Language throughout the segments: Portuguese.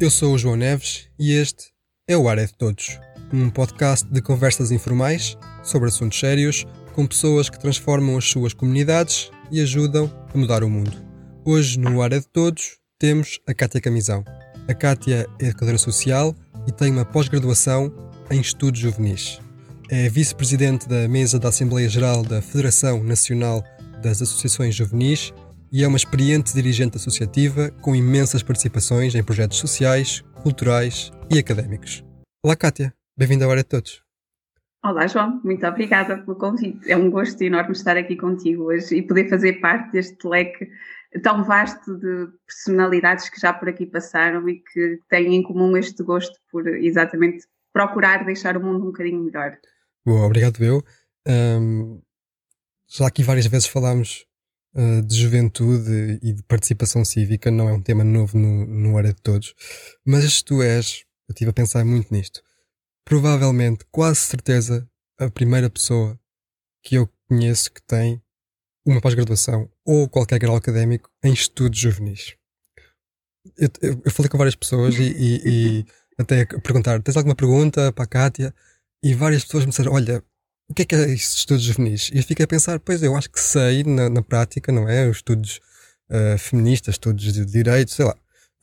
Eu sou o João Neves e este é o Ar é de Todos, um podcast de conversas informais sobre assuntos sérios com pessoas que transformam as suas comunidades e ajudam a mudar o mundo. Hoje, no Ar é de Todos, temos a Cátia Camisão. A Cátia é educadora social e tem uma pós-graduação em Estudos Juvenis. É vice-presidente da mesa da Assembleia Geral da Federação Nacional das Associações Juvenis e é uma experiente dirigente associativa com imensas participações em projetos sociais, culturais e académicos. Olá, Kátia. Bem-vinda à Hora de Todos. Olá, João. Muito obrigada pelo convite. É um gosto enorme estar aqui contigo hoje e poder fazer parte deste leque tão vasto de personalidades que já por aqui passaram e que têm em comum este gosto por exatamente procurar deixar o mundo um bocadinho melhor. Boa, obrigado eu. Um, já aqui várias vezes falámos de juventude e de participação cívica, não é um tema novo no, no Hora de Todos, mas tu és, eu estive a pensar muito nisto, provavelmente, quase certeza, a primeira pessoa que eu conheço que tem uma pós-graduação ou qualquer grau académico em estudos juvenis. Eu, eu, eu falei com várias pessoas e, e, e até perguntar: tens alguma pergunta para a Kátia? E várias pessoas me disseram: olha, o que é que é esses estudos juvenis? E eu fiquei a pensar: pois eu acho que sei na, na prática, não é? Os estudos uh, feministas, estudos de direito, sei lá.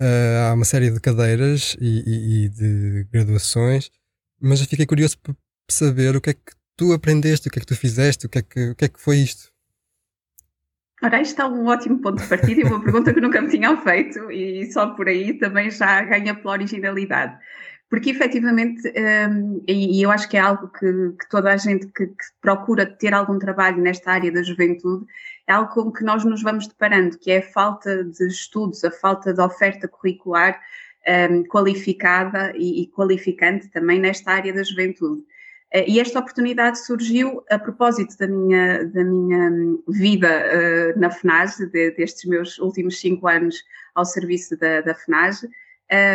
Uh, há uma série de cadeiras e, e, e, de graduações, mas eu fiquei curioso para saber o que é que tu aprendeste, o que é que tu fizeste, o que é que, o que, é que foi isto. Ora, isto está um ótimo ponto de partida e uma pergunta que nunca me tinham feito e só por aí também já ganha pela originalidade. Porque efetivamente, um, e, eu acho que é algo que, que toda a gente que, que, procura ter algum trabalho nesta área da juventude, é algo com que nós nos vamos deparando, que é a falta de estudos, a falta de oferta curricular um, qualificada e, e qualificante também nesta área da juventude. Eh, e esta oportunidade surgiu a propósito da minha, da minha vida uh, na FNAG, de, destes meus últimos cinco anos ao serviço da, da.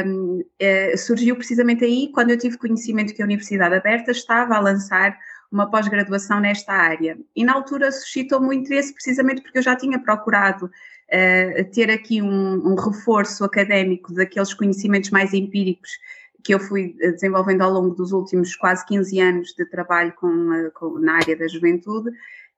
Um, uh, surgiu precisamente aí quando eu tive conhecimento que a Universidade Aberta estava a lançar uma pós-graduação nesta área. E na altura suscitou-me o interesse precisamente porque eu já tinha procurado uh, ter aqui um, um reforço académico daqueles conhecimentos mais empíricos que eu fui eh, desenvolvendo ao longo dos últimos quase 15 anos de trabalho com, eh, com na área da juventude.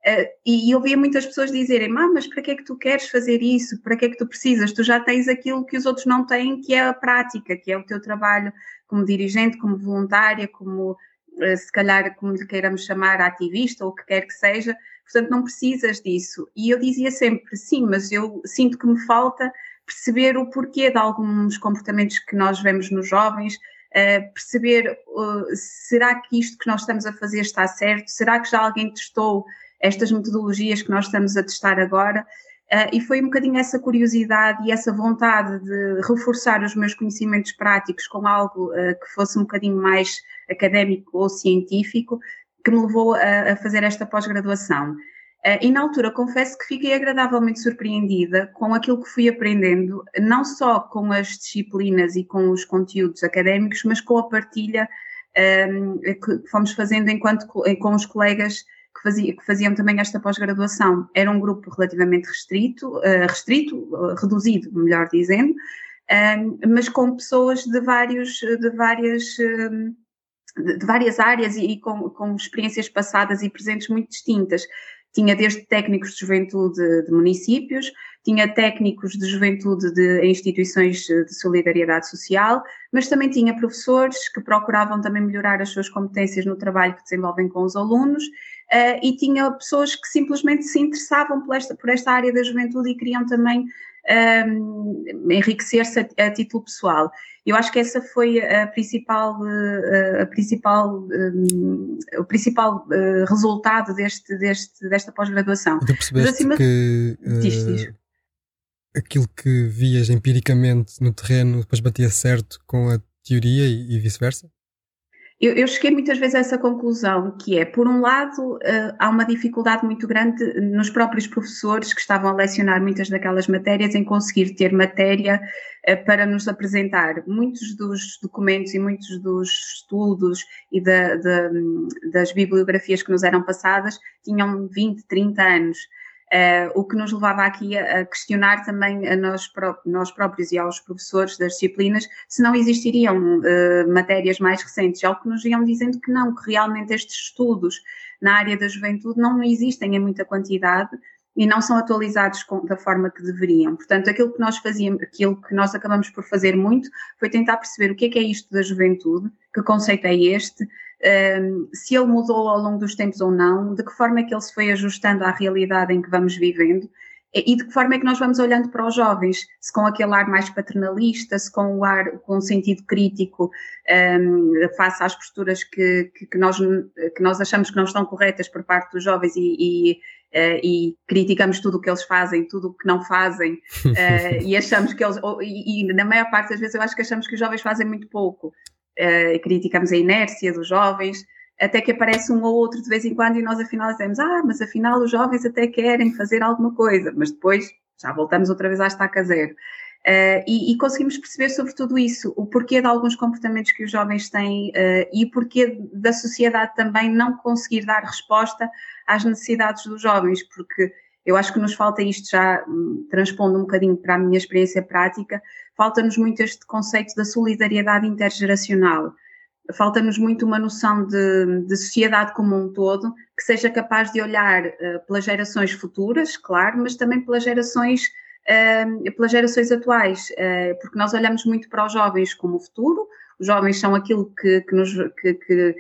Uh, e, eu ouvia muitas pessoas dizerem: mas para que é que tu queres fazer isso? Para que é que tu precisas? Tu já tens aquilo que os outros não têm, que é a prática, que é o teu trabalho como dirigente, como voluntária, como uh, se calhar, como lhe queiramos chamar, ativista ou o que quer que seja. Portanto, não precisas disso. E eu dizia sempre: sim, mas eu sinto que me falta perceber o porquê de alguns comportamentos que nós vemos nos jovens, uh, perceber uh, será que isto que nós estamos a fazer está certo? Será que já alguém testou estas metodologias que nós estamos a testar agora? Uh, e foi um bocadinho essa curiosidade e essa vontade de reforçar os meus conhecimentos práticos com algo que fosse um bocadinho mais académico ou científico que me levou a, a fazer esta pós-graduação. Uh, e na altura confesso que fiquei agradavelmente surpreendida com aquilo que fui aprendendo, não só com as disciplinas e com os conteúdos académicos, mas com a partilha um, ehm, que fomos fazendo enquanto com os colegas fazia, que faziam também esta pós-graduação. Era um grupo relativamente restrito, uh, restrito, uh, reduzido, melhor dizendo, ehm, mas com pessoas de vários, de várias de várias áreas e com, com experiências passadas e presentes muito distintas tinha desde técnicos de juventude de municípios, tinha técnicos de juventude de instituições de solidariedade social, mas também tinha professores que procuravam também melhorar as suas competências no trabalho que desenvolvem com os alunos, uh, e tinha pessoas que simplesmente se interessavam por esta, por esta área da juventude e queriam também um, enriquecer-se a, a, título pessoal. Eu acho que essa foi a principal, eh, a principal, um, o principal uh, resultado deste, deste, desta pós-graduação. Tu percebeste Mas, acima, que uh, diz, diz. aquilo que vias empiricamente no terreno depois batia certo com a teoria e, e vice-versa? Eu, eu, cheguei muitas vezes a essa conclusão, que é, por um lado, uh, há uma dificuldade muito grande nos próprios professores que estavam a lecionar muitas daquelas matérias em conseguir ter matéria uh, para nos apresentar. Muitos dos documentos e muitos dos estudos e da, da, das bibliografias que nos eram passadas tinham 20, 30 anos. O que nos levava aqui a, a questionar também a nós, pró nós, próprios e aos professores das disciplinas se não existiriam uh, matérias mais recentes, algo que nos iam dizendo que não, que realmente estes estudos na área da juventude não existem em muita quantidade e não são atualizados com, da forma que deveriam. Portanto, aquilo que nós fazíamos, aquilo que nós acabamos por fazer muito foi tentar perceber o que é que é isto da juventude, que conceito é este, um, se ele mudou ao longo dos tempos ou não, de que forma é que ele se foi ajustando à realidade em que vamos vivendo e de que forma é que nós vamos olhando para os jovens, se com aquele ar mais paternalista, se com o ar, com um sentido crítico um, face às posturas que, que, que, nós, que nós achamos que não estão corretas por parte dos jovens e, e, uh, e criticamos tudo o que eles fazem, tudo o que não fazem, uh, e achamos que eles, e, e, na maior parte das vezes eu acho que achamos que os jovens fazem muito pouco, uh, criticamos a inércia dos jovens, até que aparece um ou outro de vez em quando e nós afinal dizemos, ah, mas afinal os jovens até querem fazer alguma coisa, mas depois já voltamos outra vez à estaca zero. Uh, e, e, conseguimos perceber sobre tudo isso, o porquê de alguns comportamentos que os jovens têm uh, e o porquê da sociedade também não conseguir dar resposta às necessidades dos jovens, porque eu acho que nos falta isto já, hum, transpondo um bocadinho para a minha experiência prática, falta-nos muito este conceito da solidariedade intergeracional falta-nos muito uma noção de, de, sociedade como um todo que seja capaz de olhar uh, pelas gerações futuras, claro, mas também pelas gerações, uh, pelas gerações atuais, uh, porque nós olhamos muito para os jovens como o futuro, os jovens são aquilo que, que nos, que, que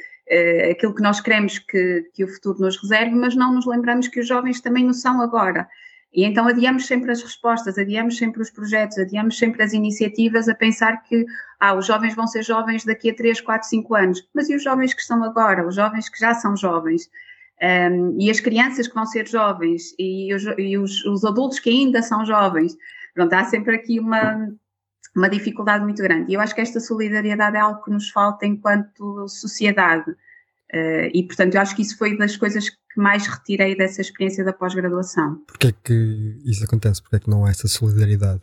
aquilo que nós queremos que, que o futuro nos reserve, mas não nos lembramos que os jovens também o são agora. E então adiamos sempre as respostas, adiamos sempre os projetos, adiamos sempre as iniciativas a pensar que ah, os jovens vão ser jovens daqui a 3, 4, 5 anos. Mas e os jovens que estão agora? Os jovens que já são jovens? Um, e as crianças que vão ser jovens? E, os, e os, os, adultos que ainda são jovens? Pronto, há sempre aqui uma, uma dificuldade muito grande. E eu acho que esta solidariedade é algo que nos falta enquanto sociedade. Uh, e, portanto, eu acho que isso foi das coisas que mais retirei dessa experiência da pós-graduação. Porquê é que isso acontece? Porquê é que não há essa solidariedade?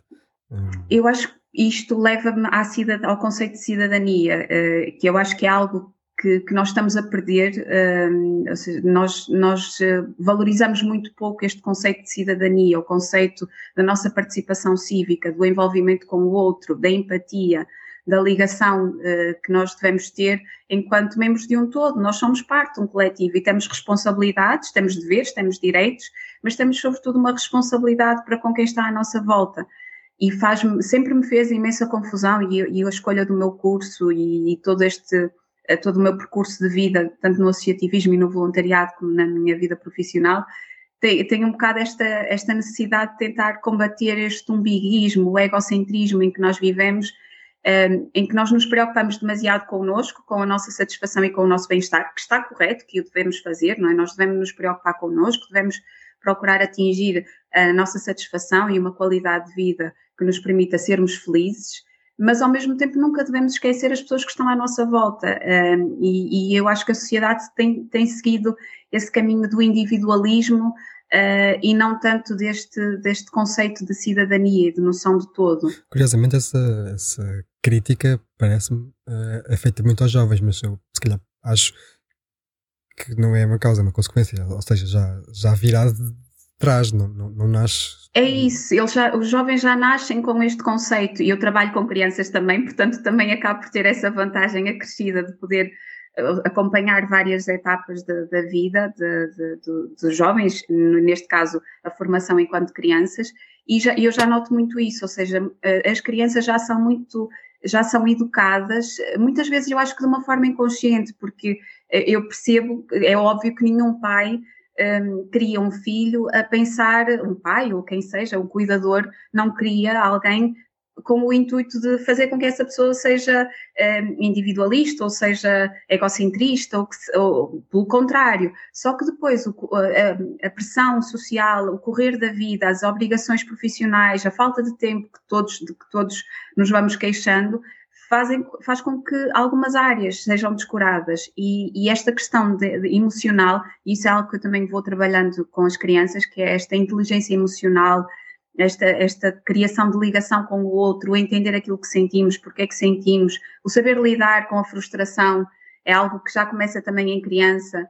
Hum. Eu acho que isto leva-me ao conceito de cidadania, uh, que eu acho que é algo que, que nós estamos a perder. Uh, seja, nós, nós valorizamos muito pouco este conceito de cidadania, o conceito da nossa participação cívica, do envolvimento com o outro, da empatia da ligação uh, que nós devemos ter enquanto membros de um todo. Nós somos parte de um coletivo e temos responsabilidades, temos deveres, temos direitos, mas temos sobretudo uma responsabilidade para com quem está à nossa volta. E faz sempre me fez imensa confusão e, e a escolha do meu curso e, e todo este eh, todo o meu percurso de vida, tanto no associativismo e no voluntariado como na minha vida profissional, tem um bocado esta, esta necessidade de tentar combater este umbiguismo, o egocentrismo em que nós vivemos um, em que nós nos preocupamos demasiado connosco, com a nossa satisfação e com o nosso bem-estar, que está correto, que o devemos fazer, não é? Nós devemos nos preocupar connosco, devemos procurar atingir a nossa satisfação e uma qualidade de vida que nos permita sermos felizes, mas ao mesmo tempo nunca devemos esquecer as pessoas que estão à nossa volta. Um, e, e, eu acho que a sociedade tem, tem seguido esse caminho do individualismo uh, e não tanto deste, deste conceito de cidadania e de noção de todo. Curiosamente, essa, essa crítica parece-me uh, é feita muito aos jovens, mas eu se calhar acho que não é uma causa, é uma consequência, ou seja, já, já virá de trás, não, não, não nasce. É isso, eles já, os jovens já nascem com este conceito e eu trabalho com crianças também, portanto também acabo por ter essa vantagem acrescida de poder acompanhar várias etapas da vida dos jovens, neste caso a formação enquanto crianças, e já, eu já noto muito isso, ou seja, eh, as crianças já são muito, já são educadas, muitas vezes eu acho que de uma forma inconsciente, porque eh, eu percebo, é óbvio que nenhum pai um, cria um filho a pensar, um pai ou quem seja, um cuidador, não cria alguém com o intuito de fazer com que essa pessoa seja um, individualista ou seja egocentrista ou, que, ou, pelo contrário. Só que depois o, a, a, pressão social, o correr da vida, as obrigações profissionais, a falta de tempo que todos, de que todos nos vamos queixando, fazem, faz com que algumas áreas sejam descuradas e, e esta questão de, de emocional, isso é algo que eu também vou trabalhando com as crianças, que é esta inteligência emocional, esta, esta criação de ligação com o outro, o entender aquilo que sentimos, porque é que sentimos, o saber lidar com a frustração é algo que já começa também em criança.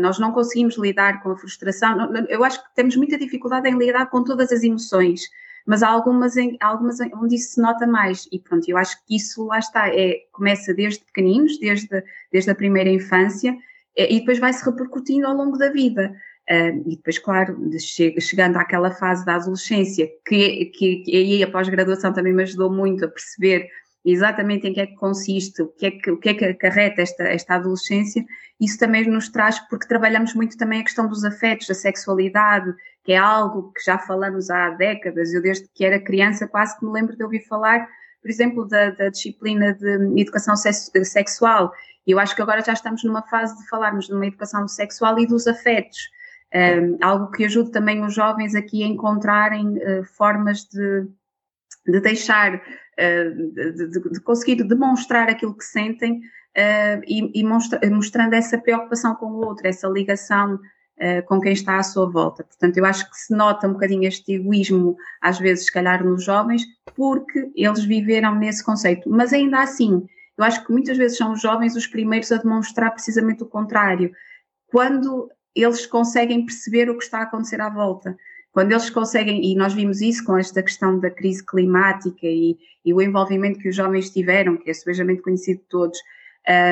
nós não conseguimos lidar com a frustração. Eu acho que temos muita dificuldade em lidar com todas as emoções, mas há algumas, em, algumas onde isso se nota mais. E pronto, eu acho que isso lá está, é, começa desde pequeninos, desde, desde a primeira infância, e depois vai se repercutindo ao longo da vida. Uh, e depois, claro, de chegando àquela fase da adolescência, que, que, que aí a pós-graduação também me ajudou muito a perceber exatamente em que é que consiste, o que é que, o que, é que acarreta esta, esta adolescência, isso também nos traz, porque trabalhamos muito também a questão dos afetos, da sexualidade, que é algo que já falamos há décadas. Eu, desde que era criança, quase que me lembro de ouvir falar, por exemplo, da, da disciplina de educação sexual. Eu acho que agora já estamos numa fase de falarmos de uma educação sexual e dos afetos um, algo que ajude também os jovens aqui a encontrarem uh, formas de, de deixar, uh, de, de, de, conseguir demonstrar aquilo que sentem uh, e, e mostra, mostrando essa preocupação com o outro, essa ligação com quem está à sua volta. Portanto, eu acho que se nota um bocadinho este egoísmo, às vezes, se calhar, nos jovens, porque eles viveram nesse conceito. Mas ainda assim, eu acho que muitas vezes são os jovens os primeiros a demonstrar precisamente o contrário. Quando eles conseguem perceber o que está a acontecer à volta. Quando eles conseguem, e nós vimos isso com esta questão da crise climática e, e o envolvimento que os jovens tiveram, que é subejamente conhecido de todos,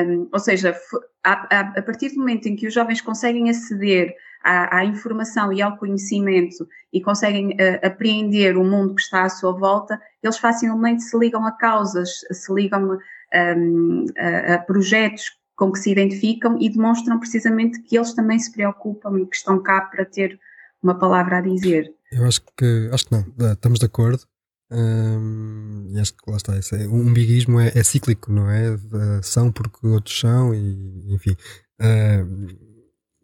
um, ou seja, a, a, a, partir do momento em que os jovens conseguem aceder à, à informação e ao conhecimento e conseguem uh, apreender o mundo que está à sua volta, eles facilmente se ligam a causas, se ligam um, a, a projetos com que se identificam e demonstram precisamente que eles também se preocupam e que estão cá para ter uma palavra a dizer. Eu acho que acho que não, estamos de acordo. Hum, e acho que lá está, é, o umbiguismo é, é, cíclico, não é? São porque outros são, e enfim.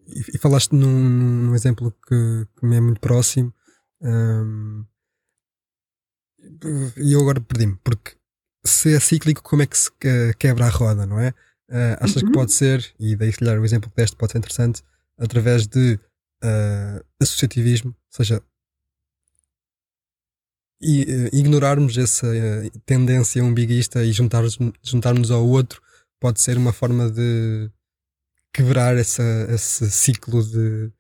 E, falaste num, num exemplo que, que, me é muito próximo, hum, e eu agora perdi-me, porque se é cíclico, como é que se quebra a roda, não é? Uh, achas uhum. que pode ser, e daí se calhar o exemplo que deste pode ser interessante, através de uh, associativismo, ou seja, e, uh, ignorarmos essa tendência umbiguista e juntarmos, juntarmos ao outro pode ser uma forma de quebrar essa, esse ciclo de,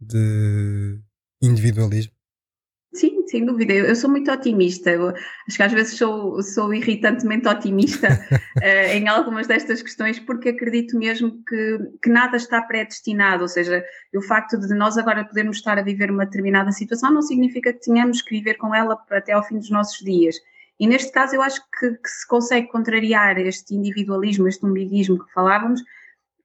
de individualismo sem dúvida. Eu, eu, sou muito otimista. Eu acho que às vezes sou, sou irritantemente otimista uh, em algumas destas questões, porque acredito mesmo que, que nada está predestinado. Ou seja, o facto de nós agora podermos estar a viver uma determinada situação não significa que tenhamos que viver com ela até ao fim dos nossos dias. E neste caso, eu acho que, que se consegue contrariar este individualismo, este umbiguismo que falávamos,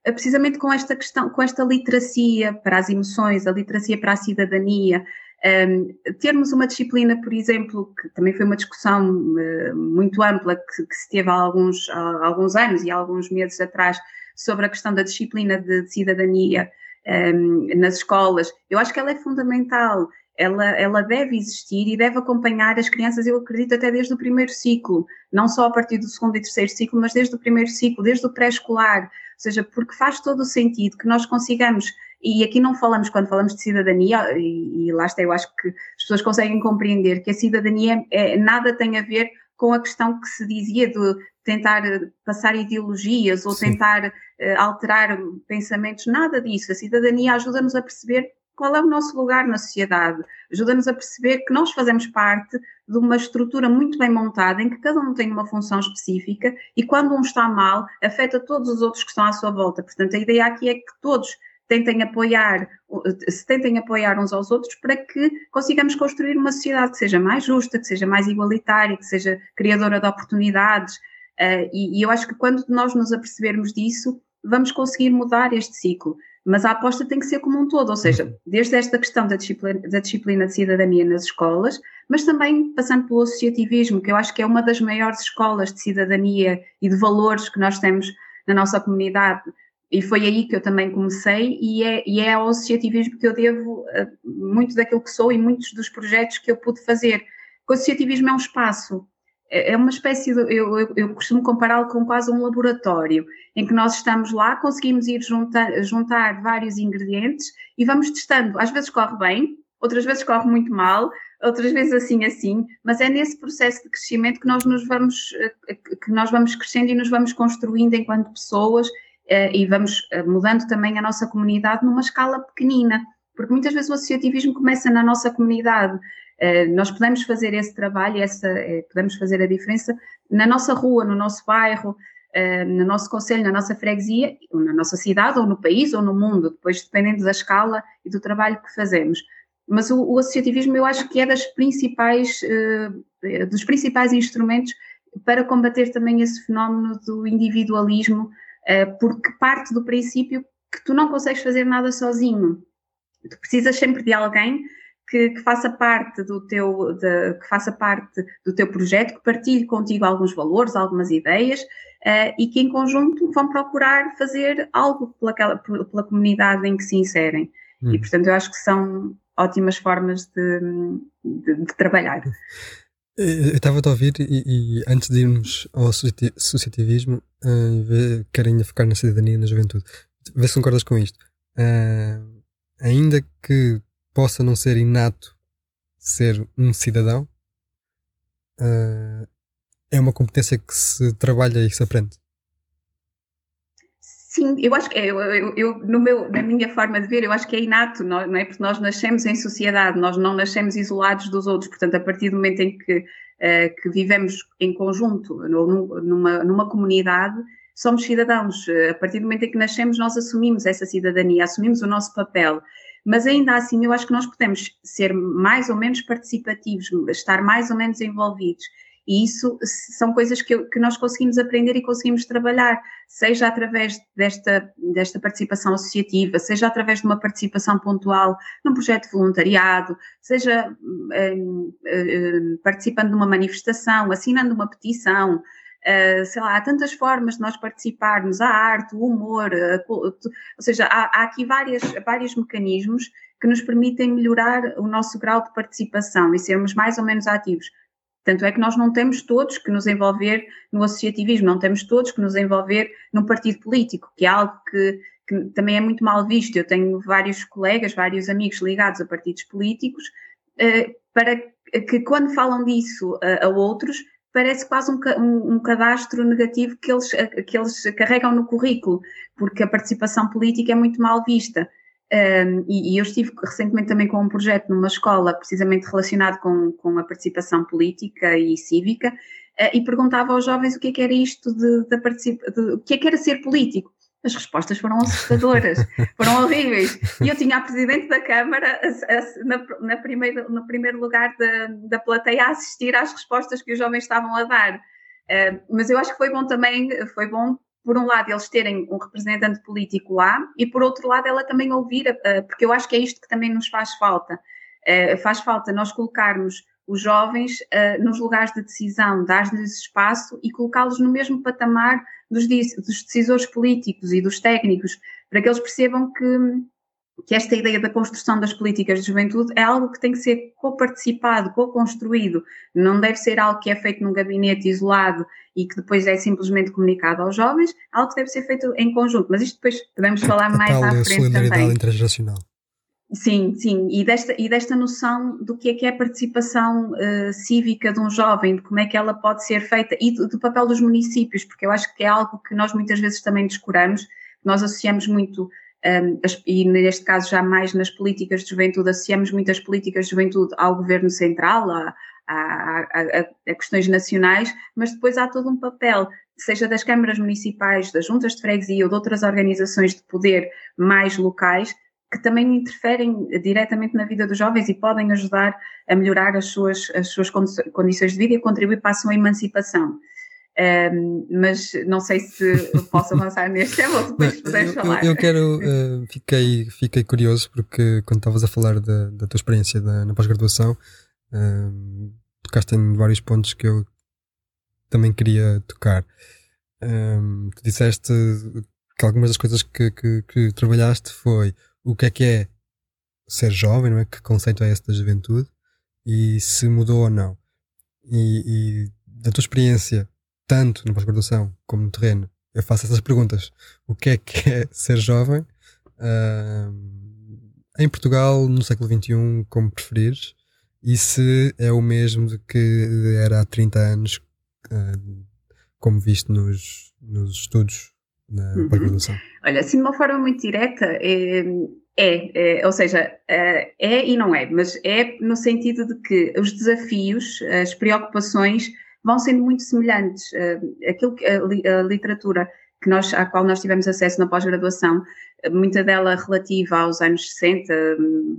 eh, precisamente com esta questão, com esta literacia para as emoções, a literacia para a cidadania, um, termos uma disciplina, por exemplo, que também foi uma discussão uh, muito ampla que, que, se teve há alguns, há alguns anos e há alguns meses atrás sobre a questão da disciplina de, de cidadania um, nas escolas, eu acho que ela é fundamental. Ela, ela deve existir e deve acompanhar as crianças, eu acredito, até desde o primeiro ciclo, não só a partir do segundo e terceiro ciclo, mas desde o primeiro ciclo, desde o pré-escolar, ou seja, porque faz todo o sentido que nós consigamos e aqui não falamos, quando falamos de cidadania, e, e lá está, eu acho que as pessoas conseguem compreender que a cidadania é, nada tem a ver com a questão que se dizia de tentar passar ideologias ou Sim. tentar uh, alterar pensamentos, nada disso. A cidadania ajuda-nos a perceber qual é o nosso lugar na sociedade, ajuda-nos a perceber que nós fazemos parte de uma estrutura muito bem montada em que cada um tem uma função específica e quando um está mal, afeta todos os outros que estão à sua volta. Portanto, a ideia aqui é que todos tentem apoiar, se tentem apoiar uns aos outros para que consigamos construir uma sociedade que seja mais justa, que seja mais igualitária, que seja criadora de oportunidades. Uh, e, e, eu acho que quando nós nos apercebermos disso, vamos conseguir mudar este ciclo. Mas a aposta tem que ser como um todo, ou seja, desde esta questão da disciplina, da disciplina de cidadania nas escolas, mas também passando pelo associativismo, que eu acho que é uma das maiores escolas de cidadania e de valores que nós temos na nossa comunidade e foi aí que eu também comecei e é, e é ao associativismo que eu devo uh, muito daquilo que sou e muitos dos projetos que eu pude fazer. O associativismo é um espaço, é, é uma espécie de, eu, eu, eu costumo compará-lo com quase um laboratório, em que nós estamos lá, conseguimos ir juntar, juntar vários ingredientes e vamos testando. Às vezes corre bem, outras vezes corre muito mal, outras vezes assim, assim, mas é nesse processo de crescimento que nós nos vamos, eh, que nós vamos crescendo e nos vamos construindo enquanto pessoas e vamos mudando também a nossa comunidade numa escala pequenina, porque muitas vezes o associativismo começa na nossa comunidade. Nós podemos fazer esse trabalho, essa, podemos fazer a diferença na nossa rua, no nosso bairro, no nosso conselho, na nossa freguesia, na nossa cidade, ou no país, ou no mundo, depois dependendo da escala e do trabalho que fazemos. Mas o, o associativismo eu acho que é das principais, dos principais instrumentos para combater também esse fenómeno do individualismo, porque parte do princípio que tu não consegues fazer nada sozinho. Tu precisas sempre de alguém que, que, faça parte do teu de, que faça parte do teu projeto, que partilhe contigo alguns valores, algumas ideias uh, e que em conjunto vão procurar fazer algo pela, pela comunidade em que se inserem. Hum. E portanto eu acho que são ótimas formas de, de, de trabalhar. Eu estava a ouvir e, e, antes de irmos ao associativismo, uh, querem focar na cidadania e na juventude. Vê se concordas com isto. Uh, ainda que possa não ser inato ser um cidadão, uh, é uma competência que se trabalha e que se aprende. Sim, eu acho que é, eu, eu, eu, no meu, na minha forma de ver, eu acho que é inato, não é? Porque nós nascemos em sociedade, nós não nascemos isolados dos outros, portanto, a partir do momento em que, uh, que vivemos em conjunto, no, numa, numa comunidade, somos cidadãos. A partir do momento em que nascemos, nós assumimos essa cidadania, assumimos o nosso papel. Mas ainda assim, eu acho que nós podemos ser mais ou menos participativos, estar mais ou menos envolvidos. E isso são coisas que, que, nós conseguimos aprender e conseguimos trabalhar, seja através desta, desta participação associativa, seja através de uma participação pontual num projeto de voluntariado, seja um, um, participando de uma manifestação, assinando uma petição, uh, sei lá, há tantas formas de nós participarmos, a arte, o humor, ou seja, há, há aqui várias, vários mecanismos que nos permitem melhorar o nosso grau de participação e sermos mais ou menos ativos tanto é que nós não temos todos que nos envolver no associativismo, não temos todos que nos envolver num partido político, que é algo que, que também é muito mal visto. Eu tenho vários colegas, vários amigos ligados a partidos políticos, uh, para que quando falam disso a, a outros, parece quase um, um, um, cadastro negativo que eles, que eles carregam no currículo, porque a participação política é muito mal vista. Um, e, e, eu estive recentemente também com um projeto numa escola precisamente relacionado com, com a participação política e cívica uh, e perguntava aos jovens o que é que era isto de, de, de, o que é que era ser político. As respostas foram assustadoras, foram horríveis. E eu tinha a Presidente da Câmara a, a, na, na primeiro, no primeiro lugar da, da plateia a assistir às respostas que os jovens estavam a dar. Uh, mas eu acho que foi bom também, foi bom por um lado, eles terem um representante político lá e, por outro lado, ela também ouvir, uh, porque eu acho que é isto que também nos faz falta. Uh, faz falta nós colocarmos os jovens uh, nos lugares de decisão, dar-lhes espaço e colocá-los no mesmo patamar dos, dos decisores políticos e dos técnicos, para que eles percebam que que esta ideia da construção das políticas de juventude é algo que tem que ser co-participado, co-construído. Não deve ser algo que é feito num gabinete isolado e que depois é simplesmente comunicado aos jovens, é algo que deve ser feito em conjunto. Mas isto depois podemos falar a mais à frente solidariedade também. intergeracional. Sim, sim, e desta, e desta noção do que é que é a participação uh, cívica de um jovem, de como é que ela pode ser feita e do, do papel dos municípios, porque eu acho que é algo que nós muitas vezes também descuramos, nós associamos muito e neste caso já mais nas políticas de juventude, associamos muitas políticas de juventude ao governo central, a, a, a, a, questões nacionais, mas depois há todo um papel, seja das câmaras municipais, das juntas de freguesia ou de outras organizações de poder mais locais, que também interferem diretamente na vida dos jovens e podem ajudar a melhorar as suas, as suas condições de vida e contribuir para a sua emancipação. Um, mas não sei se posso avançar neste tema ou depois puderes falar. Eu, eu quero, uh, fiquei, fiquei curioso porque quando estavas a falar da, da tua experiência na, na pós-graduação, uh, tocaste em vários pontos que eu também queria tocar. Um, tu disseste que algumas das coisas que, que, que, trabalhaste foi o que é que é ser jovem, não é? Que conceito é esse da juventude e se mudou ou não. E, e da tua experiência tanto na pós-graduação como no terreno, eu faço essas perguntas. O que é que é ser jovem? Uh, em Portugal, no século XXI, como preferires, e se é o mesmo que era há 30 anos, uh, como visto nos, nos estudos na uhum. pós-graduação? Olha, assim de uma forma muito direta, é, é, é, ou seja, é, é e não é, mas é no sentido de que os desafios, as preocupações vão sendo muito semelhantes. Eh, aquilo que a, literatura que nós, à qual nós tivemos acesso na pós-graduação, muita dela relativa aos anos 60,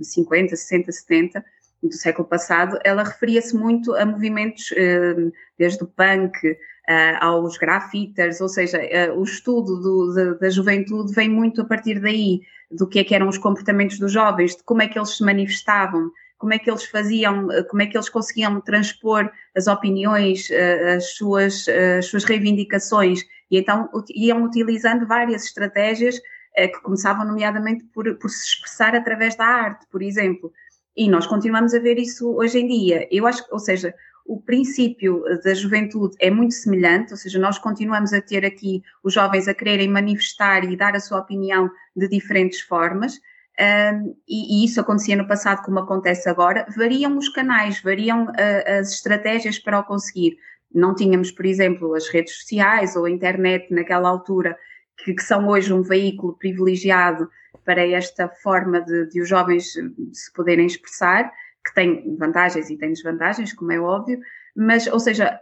50, 60, 70 do século passado, ela referia-se muito a movimentos eh, desde o punk eh, aos grafiters, ou seja, o estudo do, da juventude vem muito a partir daí, do que é que eram os comportamentos dos jovens, de como é que eles se manifestavam, como é que eles faziam, como é que eles conseguiam transpor as opiniões, eh, as suas, eh, as suas reivindicações, e então iam utilizando várias estratégias eh, que começavam nomeadamente por, por se expressar através da arte, por exemplo. E nós continuamos a ver isso hoje em dia. Eu acho, ou seja, o princípio da juventude é muito semelhante, ou seja, nós continuamos a ter aqui os jovens a quererem manifestar e dar a sua opinião de diferentes formas, um, e, e, isso acontecia no passado como acontece agora, variam os canais, variam uh, as estratégias para o conseguir. Não tínhamos, por exemplo, as redes sociais ou a internet naquela altura, que, que são hoje um veículo privilegiado para esta forma de, de os jovens se poderem expressar, que tem vantagens e tem desvantagens, como é óbvio, mas, ou seja,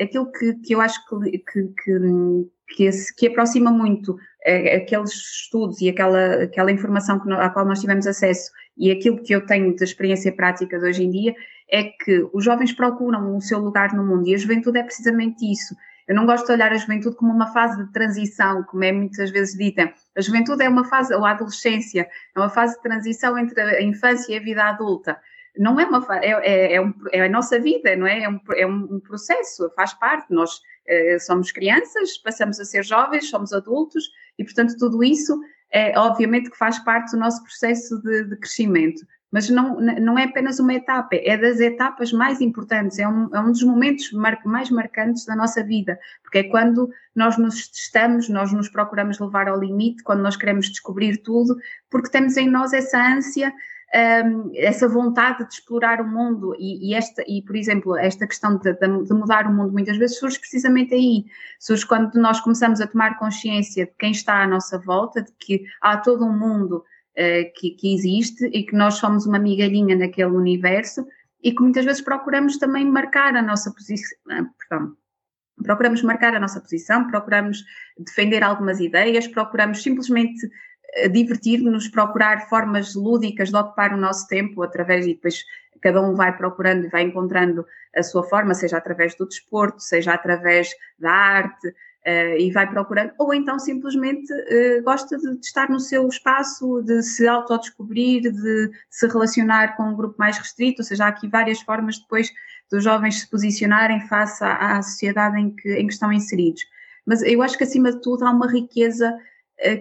aquilo que, que eu acho que, que, que, que aproxima muito aqueles estudos e aquela, aquela informação que, à qual nós tivemos acesso e aquilo que eu tenho de experiência prática de hoje em dia é que os jovens procuram o seu lugar no mundo e a juventude é precisamente isso. Eu não gosto de olhar a juventude como uma fase de transição, como é muitas vezes dita. A juventude é uma fase, ou a adolescência, é uma fase de transição entre a infância e a vida adulta não é uma é, é, é, um, é, a nossa vida, não é? É um, é um processo, faz parte. Nós eh, somos crianças, passamos a ser jovens, somos adultos e, portanto, tudo isso é obviamente que faz parte do nosso processo de, de crescimento. Mas não, não é apenas uma etapa, é das etapas mais importantes, é um, é um dos momentos mar, mais marcantes da nossa vida, porque é quando nós nos testamos, nós nos procuramos levar ao limite, quando nós queremos descobrir tudo, porque temos em nós essa ânsia um, essa vontade de explorar o mundo e, e, esta, e por exemplo, esta questão de, de, mudar o mundo muitas vezes surge precisamente aí, surge quando nós começamos a tomar consciência de quem está à nossa volta, de que há todo um mundo uh, que, que existe e que nós somos uma migalhinha naquele universo e que muitas vezes procuramos também marcar a nossa posição, ah, procuramos marcar a nossa posição, procuramos defender algumas ideias, procuramos simplesmente divertir-nos, procurar formas lúdicas de ocupar o nosso tempo através e depois cada um vai procurando e vai encontrando a sua forma, seja através do desporto, seja através da arte, uh, e vai procurando, ou então simplesmente uh, gosta de, de, estar no seu espaço, de se autodescobrir, de, de se relacionar com um grupo mais restrito, ou seja, há aqui várias formas depois dos jovens se posicionarem face à, à sociedade em que, em que estão inseridos. Mas eu acho que acima de tudo há uma riqueza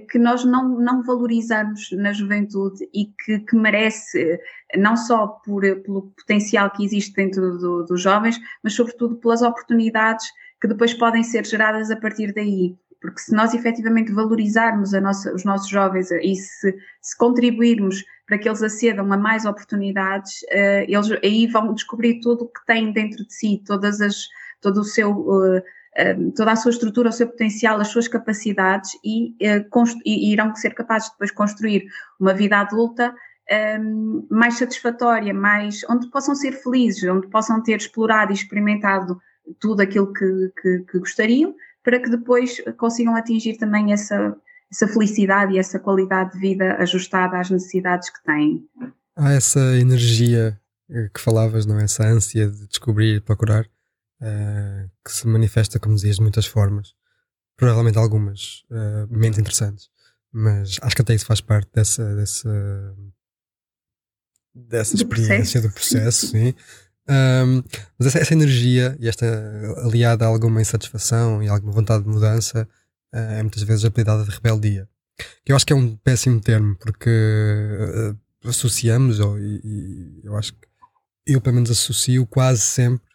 que nós não, não valorizamos na juventude e que, que merece, não só por, pelo potencial que existe dentro do, dos jovens, mas sobretudo pelas oportunidades que depois podem ser geradas a partir daí. Porque se nós efetivamente valorizarmos nossa, os nossos jovens e se, se, contribuirmos para que eles acedam a mais oportunidades, uh, eles aí vão descobrir tudo o que têm dentro de si, todas as, todo o seu uh, toda a sua estrutura, o seu potencial, as suas capacidades e, eh, e irão ser capazes de depois construir uma vida adulta mais satisfatória, mais onde possam ser felizes, onde possam ter explorado e experimentado tudo aquilo que, que, que gostariam, para que depois consigam atingir também essa, essa felicidade e essa qualidade de vida ajustada às necessidades que têm. Há essa energia que falavas, não é? Essa ânsia de descobrir, procurar uh, que se manifesta, como dizias, de muitas formas. Provavelmente algumas uh, menos interessantes. Mas acho que até isso faz parte dessa, dessa, dessa do experiência, processo. do processo, sim. Um, mas essa, essa, energia e esta aliada a alguma insatisfação e alguma vontade de mudança uh, é muitas vezes apelidada de rebeldia. Que eu acho que é um péssimo termo porque uh, associamos, ou, e, e, eu acho que eu pelo menos associo quase sempre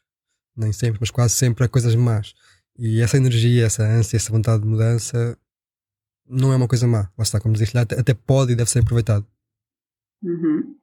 nem sempre, mas quase sempre a coisas más. E essa energia, essa ânsia, essa vontade de mudança não é uma coisa má. Lá está, como dizes, até, pode e deve ser aproveitado. Uhum.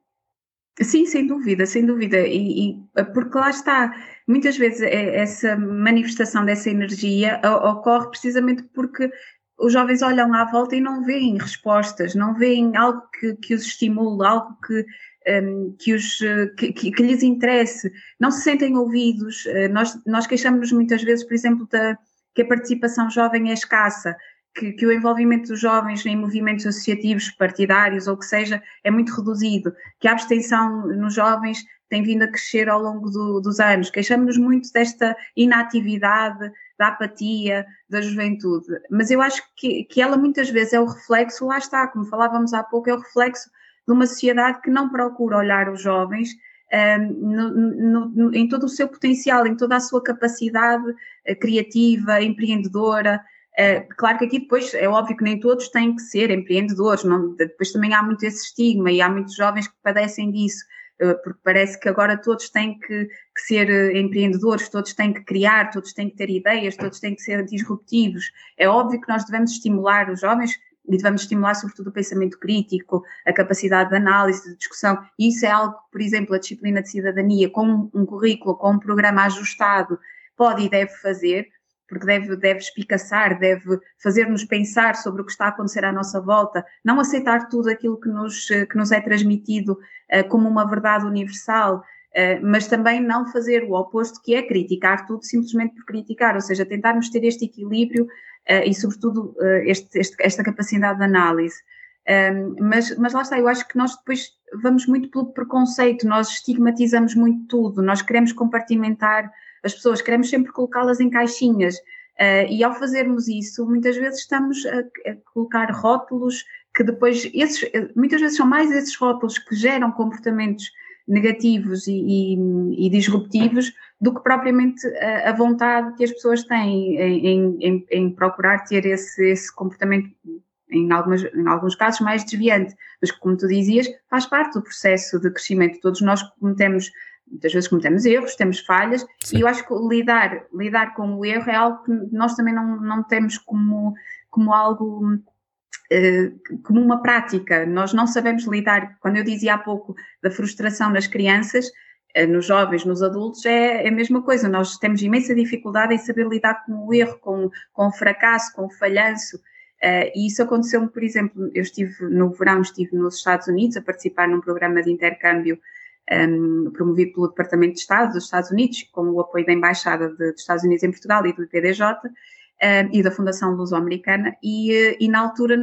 Sim, sem dúvida, sem dúvida. E, e, porque lá está, muitas vezes é, essa manifestação dessa energia ocorre precisamente porque os jovens olham à volta e não veem respostas, não veem algo que, que os estimule, algo que, um, que, os, que, que, lhes interesse, não se sentem ouvidos. Uh, nós, nós queixamos-nos muitas vezes, por exemplo, da, que a participação jovem é escassa, que, que, o envolvimento dos jovens em movimentos associativos, partidários ou que seja, é muito reduzido, que a abstenção nos jovens tem vindo a crescer ao longo do, dos anos. Queixamos-nos muito desta inatividade, da apatia da juventude, mas eu acho que, que ela muitas vezes é o reflexo, lá está, como falávamos há pouco, é o reflexo de uma sociedade que não procura olhar os jovens um, no, no, em todo o seu potencial, em toda a sua capacidade uh, criativa, empreendedora. Uh, claro que aqui depois é óbvio que nem todos têm que ser empreendedores, não, depois também há muito esse estigma e há muitos jovens que padecem disso. Eh, porque parece que agora todos têm que, que, ser eh, empreendedores, todos têm que criar, todos têm que ter ideias, todos têm que ser disruptivos. É óbvio que nós devemos estimular os jovens e devemos estimular sobretudo o pensamento crítico, a capacidade de análise, de discussão. E isso é algo que, por exemplo, a disciplina de cidadania, com um currículo, com um programa ajustado, pode e deve fazer, porque deve, deve espicaçar, deve fazer-nos pensar sobre o que está a acontecer à nossa volta, não aceitar tudo aquilo que nos, que nos é transmitido uh, como uma verdade universal, uh, mas também não fazer o oposto, que é criticar tudo simplesmente por criticar, ou seja, tentarmos ter este equilíbrio e, sobretudo, este, este, esta capacidade de análise. Um, mas, mas lá está, eu acho que nós depois vamos muito pelo preconceito, nós estigmatizamos muito tudo, nós queremos compartimentar as pessoas, queremos sempre colocá-las em caixinhas. Uh, e ao fazermos isso, muitas vezes estamos a, a, colocar rótulos que depois, esses, muitas vezes são mais esses rótulos que geram comportamentos negativos e, e, e disruptivos do que propriamente a, a, vontade que as pessoas têm em, em, em procurar ter esse, esse comportamento, em, algumas, em alguns casos, mais desviante. Mas, como tu dizias, faz parte do processo de crescimento. Todos nós cometemos muitas vezes cometemos erros, temos falhas, Sim. e eu acho que lidar, lidar com o erro é algo que nós também não, não temos como, como algo eh, como uma prática. Nós não sabemos lidar, quando eu dizia há pouco da frustração nas crianças, nos jovens, nos adultos, é, é, a mesma coisa. Nós temos imensa dificuldade em saber lidar com o erro, com, com o fracasso, com o falhanço. Uh, e isso aconteceu-me, por exemplo, eu estive no verão, estive nos Estados Unidos a participar num programa de intercâmbio um, promovido pelo Departamento de Estado dos Estados Unidos, com o apoio da Embaixada de, dos Estados Unidos em Portugal e do IPDJ, um, e da Fundação Luso-Americana, e, e, na altura,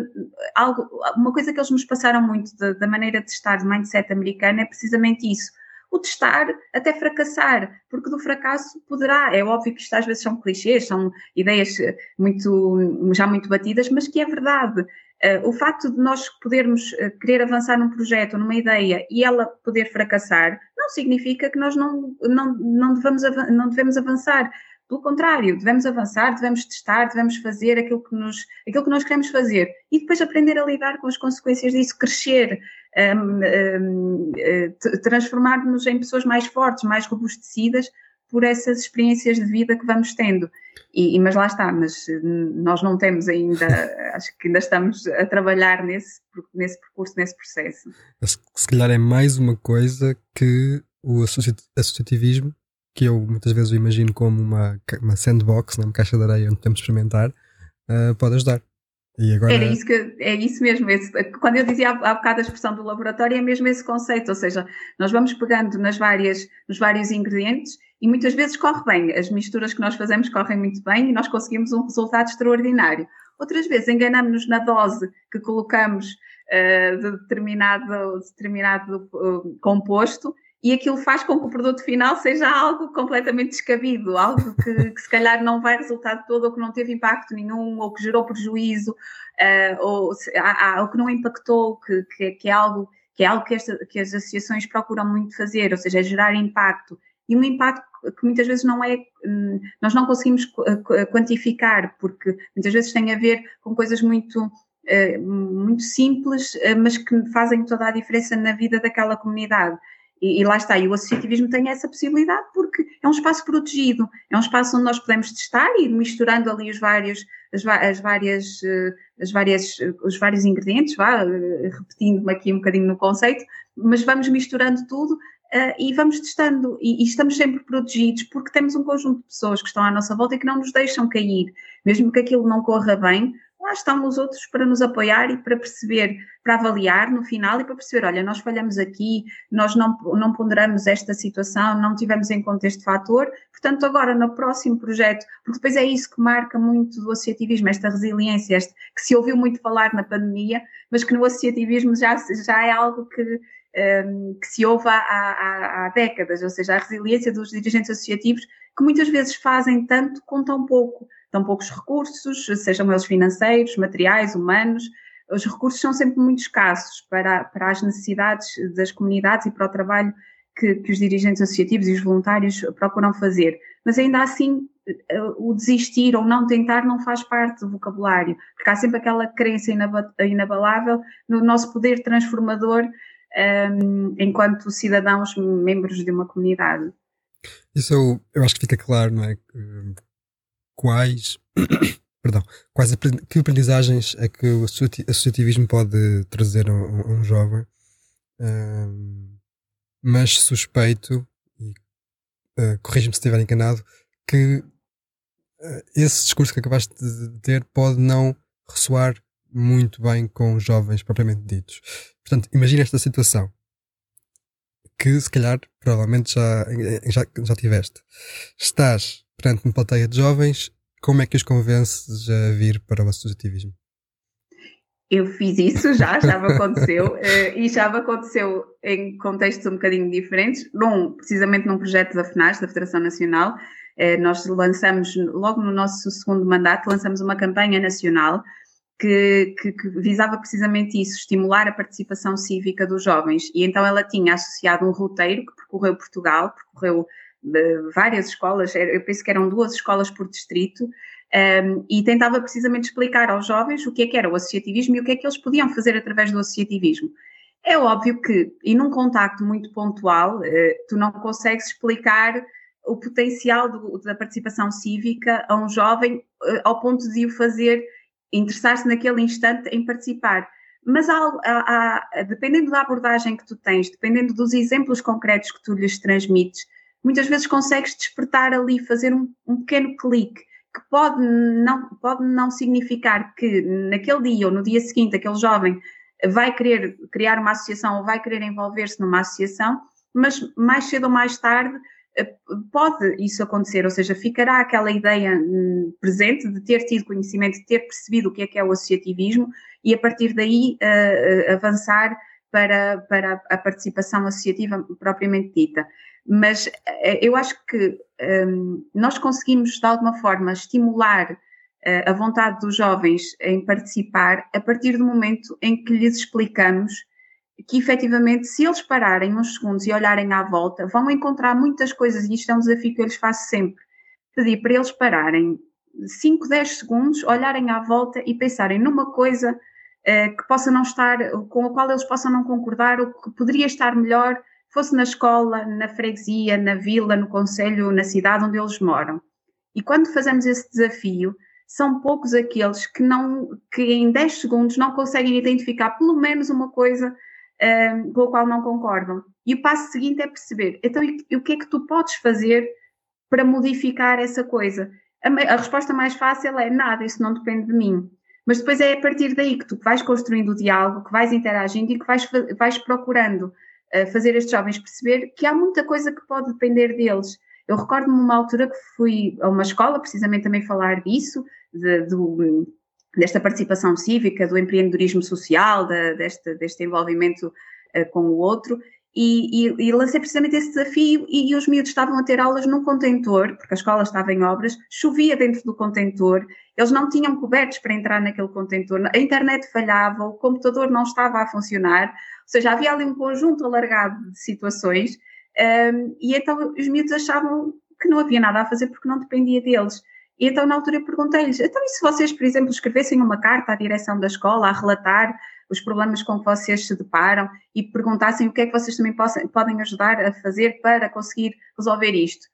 algo, uma coisa que eles nos passaram muito da, maneira de estar, de mindset americano, é precisamente isso. O testar até fracassar, porque do fracasso poderá, é óbvio que isto às vezes são clichês, são ideias muito, já muito batidas, mas que é verdade. Uh, o facto de nós podermos uh, querer avançar num projeto, numa ideia e ela poder fracassar, não significa que nós não, não, não, devemos, não devemos avançar. Pelo contrário, devemos avançar, devemos testar, devemos fazer aquilo que, nos, aquilo que nós queremos fazer e depois aprender a lidar com as consequências disso, crescer, um, um, uh, transformar-nos em pessoas mais fortes, mais robustecidas por essas experiências de vida que vamos tendo. E, mas lá está, mas eh, nós não temos ainda, acho que ainda estamos a trabalhar nesse, nesse percurso, nesse processo. Se calhar é mais uma coisa que o associativismo, que eu muitas vezes o imagino como uma, uma sandbox, né, uma caixa de areia onde temos de experimentar, uh, pode ajudar. Agora... Era isso que, é isso mesmo. Esse, quando eu dizia há, há bocado a expressão do laboratório, é mesmo esse conceito, ou seja, nós vamos pegando nas várias, nos vários ingredientes e muitas vezes corre bem. As misturas que nós fazemos correm muito bem e nós conseguimos um resultado extraordinário. Outras vezes enganamos-nos na dose que colocamos uh, de determinado, determinado uh, composto e aquilo faz com que o produto final seja algo completamente descabido, algo que, que se calhar não vai resultar todo, ou que não teve impacto nenhum, ou que gerou prejuízo, uh, ou, ou, que não impactou, que, que, que, é algo que é algo que, esta, que as associações procuram muito fazer, ou seja, é gerar impacto. E um impacto que muitas vezes não é, hum, nós não conseguimos quantificar, porque muitas vezes tem a ver com coisas muito muito simples, mas que fazem toda a diferença na vida daquela comunidade. E, e, lá está, e o associativismo tem essa possibilidade porque é um espaço protegido, é um espaço onde nós podemos testar e ir misturando ali os vários, as, as várias, eh, as várias, os vários ingredientes, vá, eh, repetindo-me aqui um bocadinho no conceito, mas vamos misturando tudo uh, e vamos testando. E, e, estamos sempre protegidos porque temos um conjunto de pessoas que estão à nossa volta e que não nos deixam cair, mesmo que aquilo não corra bem, lá estão os outros para nos apoiar e para perceber, para avaliar no final e para perceber, olha, nós falhamos aqui, nós não, não ponderamos esta situação, não tivemos em conta este fator, portanto agora no próximo projeto, porque depois é isso que marca muito do associativismo, esta resiliência, este, que se ouviu muito falar na pandemia, mas que no associativismo já, já é algo que, um, que se ouve há, há, há décadas, ou seja, a resiliência dos dirigentes associativos que muitas vezes fazem tanto com tão pouco tão poucos recursos, sejam eles financeiros, materiais, humanos. Os recursos são sempre muito escassos para, para as necessidades das comunidades e para o trabalho que, que os dirigentes associativos e os voluntários procuram fazer. Mas ainda assim, eh, o desistir ou não tentar não faz parte do vocabulário, porque há sempre aquela crença inabalável no nosso poder transformador um, ehm, enquanto cidadãos membros de uma comunidade. Isso eu, eu acho que fica claro, não é? Quais, perdão, quais que aprendizagens é que o associativismo pode trazer a um, jovem, um, mas suspeito, e uh, corrija-me se estiver enganado, que uh, esse discurso que acabaste de ter pode não ressoar muito bem com os jovens propriamente ditos. Portanto, imagina esta situação que se calhar provavelmente já, já, já tiveste. Estás perante uma plateia de jovens, como é que os convences a vir para o associativismo? Eu fiz isso já, já me aconteceu, uh, e já me aconteceu em contextos um bocadinho diferentes. Num, precisamente num projeto da FNAS, da Federação Nacional, uh, nós lançamos, logo no nosso segundo mandato, lançamos uma campanha nacional que, que, que, visava precisamente isso, estimular a participação cívica dos jovens. E então ela tinha associado um roteiro que percorreu Portugal, percorreu várias escolas, eu penso que eram duas escolas por distrito, um, e tentava precisamente explicar aos jovens o que é que era o associativismo e o que é que eles podiam fazer através do associativismo. É óbvio que, e num contacto muito pontual, uh, tu não consegues explicar o potencial do, da participação cívica a um jovem uh, ao ponto de o fazer interessar-se naquele instante em participar. Mas há, há, há, dependendo da abordagem que tu tens, dependendo dos exemplos concretos que tu lhes transmites, muitas vezes consegues despertar ali, fazer um, um pequeno clique que pode não, pode não significar que naquele dia ou no dia seguinte aquele jovem vai querer criar uma associação ou vai querer envolver-se numa associação, mas mais cedo ou mais tarde eh, pode isso acontecer, ou seja, ficará aquela ideia hum, presente de ter tido conhecimento, de ter percebido o que é que é o associativismo e a partir daí uh, avançar para, para a participação associativa propriamente dita mas eh, eu acho que um, nós conseguimos, de alguma forma, estimular uh, a vontade dos jovens em participar a partir do momento em que lhes explicamos que, efetivamente, se eles pararem uns segundos e olharem à volta, vão encontrar muitas coisas, e isto é um desafio que eu lhes faço sempre, pedir para eles pararem 5, 10 segundos, olharem à volta e pensarem numa coisa uh, que possa não estar, com a qual eles possam não concordar, ou que poderia estar melhor, fosse na escola, na freguesia, na vila, no conselho, na cidade onde eles moram. E quando fazemos esse desafio, são poucos aqueles que não que em 10 segundos não conseguem identificar pelo menos uma coisa um, com a qual não concordam. E o passo seguinte é perceber, então e, o que é que tu podes fazer para modificar essa coisa? A, a resposta mais fácil é nada, isso não depende de mim. Mas depois é a partir daí que tu vais construindo o diálogo, que vais interagindo e que vais, vais procurando fazer estes jovens perceber que há muita coisa que pode depender deles. Eu recordo-me uma altura que fui a uma escola, precisamente também falar disso, de, do, desta participação cívica, do empreendedorismo social, de, deste, deste envolvimento uh, com o outro, e, e, e, lancei precisamente esse desafio e, e, os miúdos estavam a ter aulas num contentor, porque a escola estava em obras, chovia dentro do contentor, eles não tinham cobertos para entrar naquele contentor, a internet falhava, o computador não estava a funcionar, ou seja, havia ali um conjunto alargado de situações um, e então os miúdos achavam que não havia nada a fazer porque não dependia deles. E então, na altura, eu perguntei-lhes: então, e se vocês, por exemplo, escrevessem uma carta à direção da escola a relatar os problemas com que vocês se deparam e perguntassem o que é que vocês também possam, podem ajudar a fazer para conseguir resolver isto?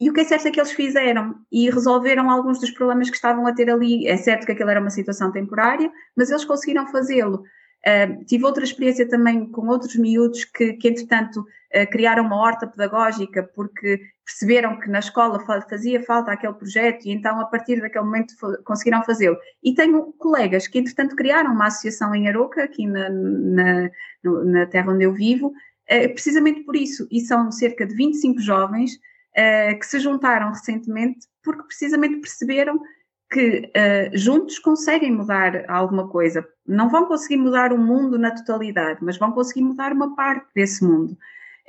E o que é certo é que eles fizeram e resolveram alguns dos problemas que estavam a ter ali. É certo que aquilo era uma situação temporária, mas eles conseguiram fazê-lo. Tive outra experiência também com outros miúdos que, que entretanto, uh, criaram uma horta pedagógica porque perceberam que na escola fazia falta aquele projeto e então, a partir daquele momento, conseguiram fazê-lo. E tenho colegas que, entretanto, criaram uma associação em Aroca, aqui na, na, na terra onde eu vivo, uh, precisamente por isso. E são cerca de 25 jovens que se juntaram recentemente porque precisamente perceberam que uh, juntos conseguem mudar alguma coisa. Não vão conseguir mudar o mundo na totalidade, mas vão conseguir mudar uma parte desse mundo.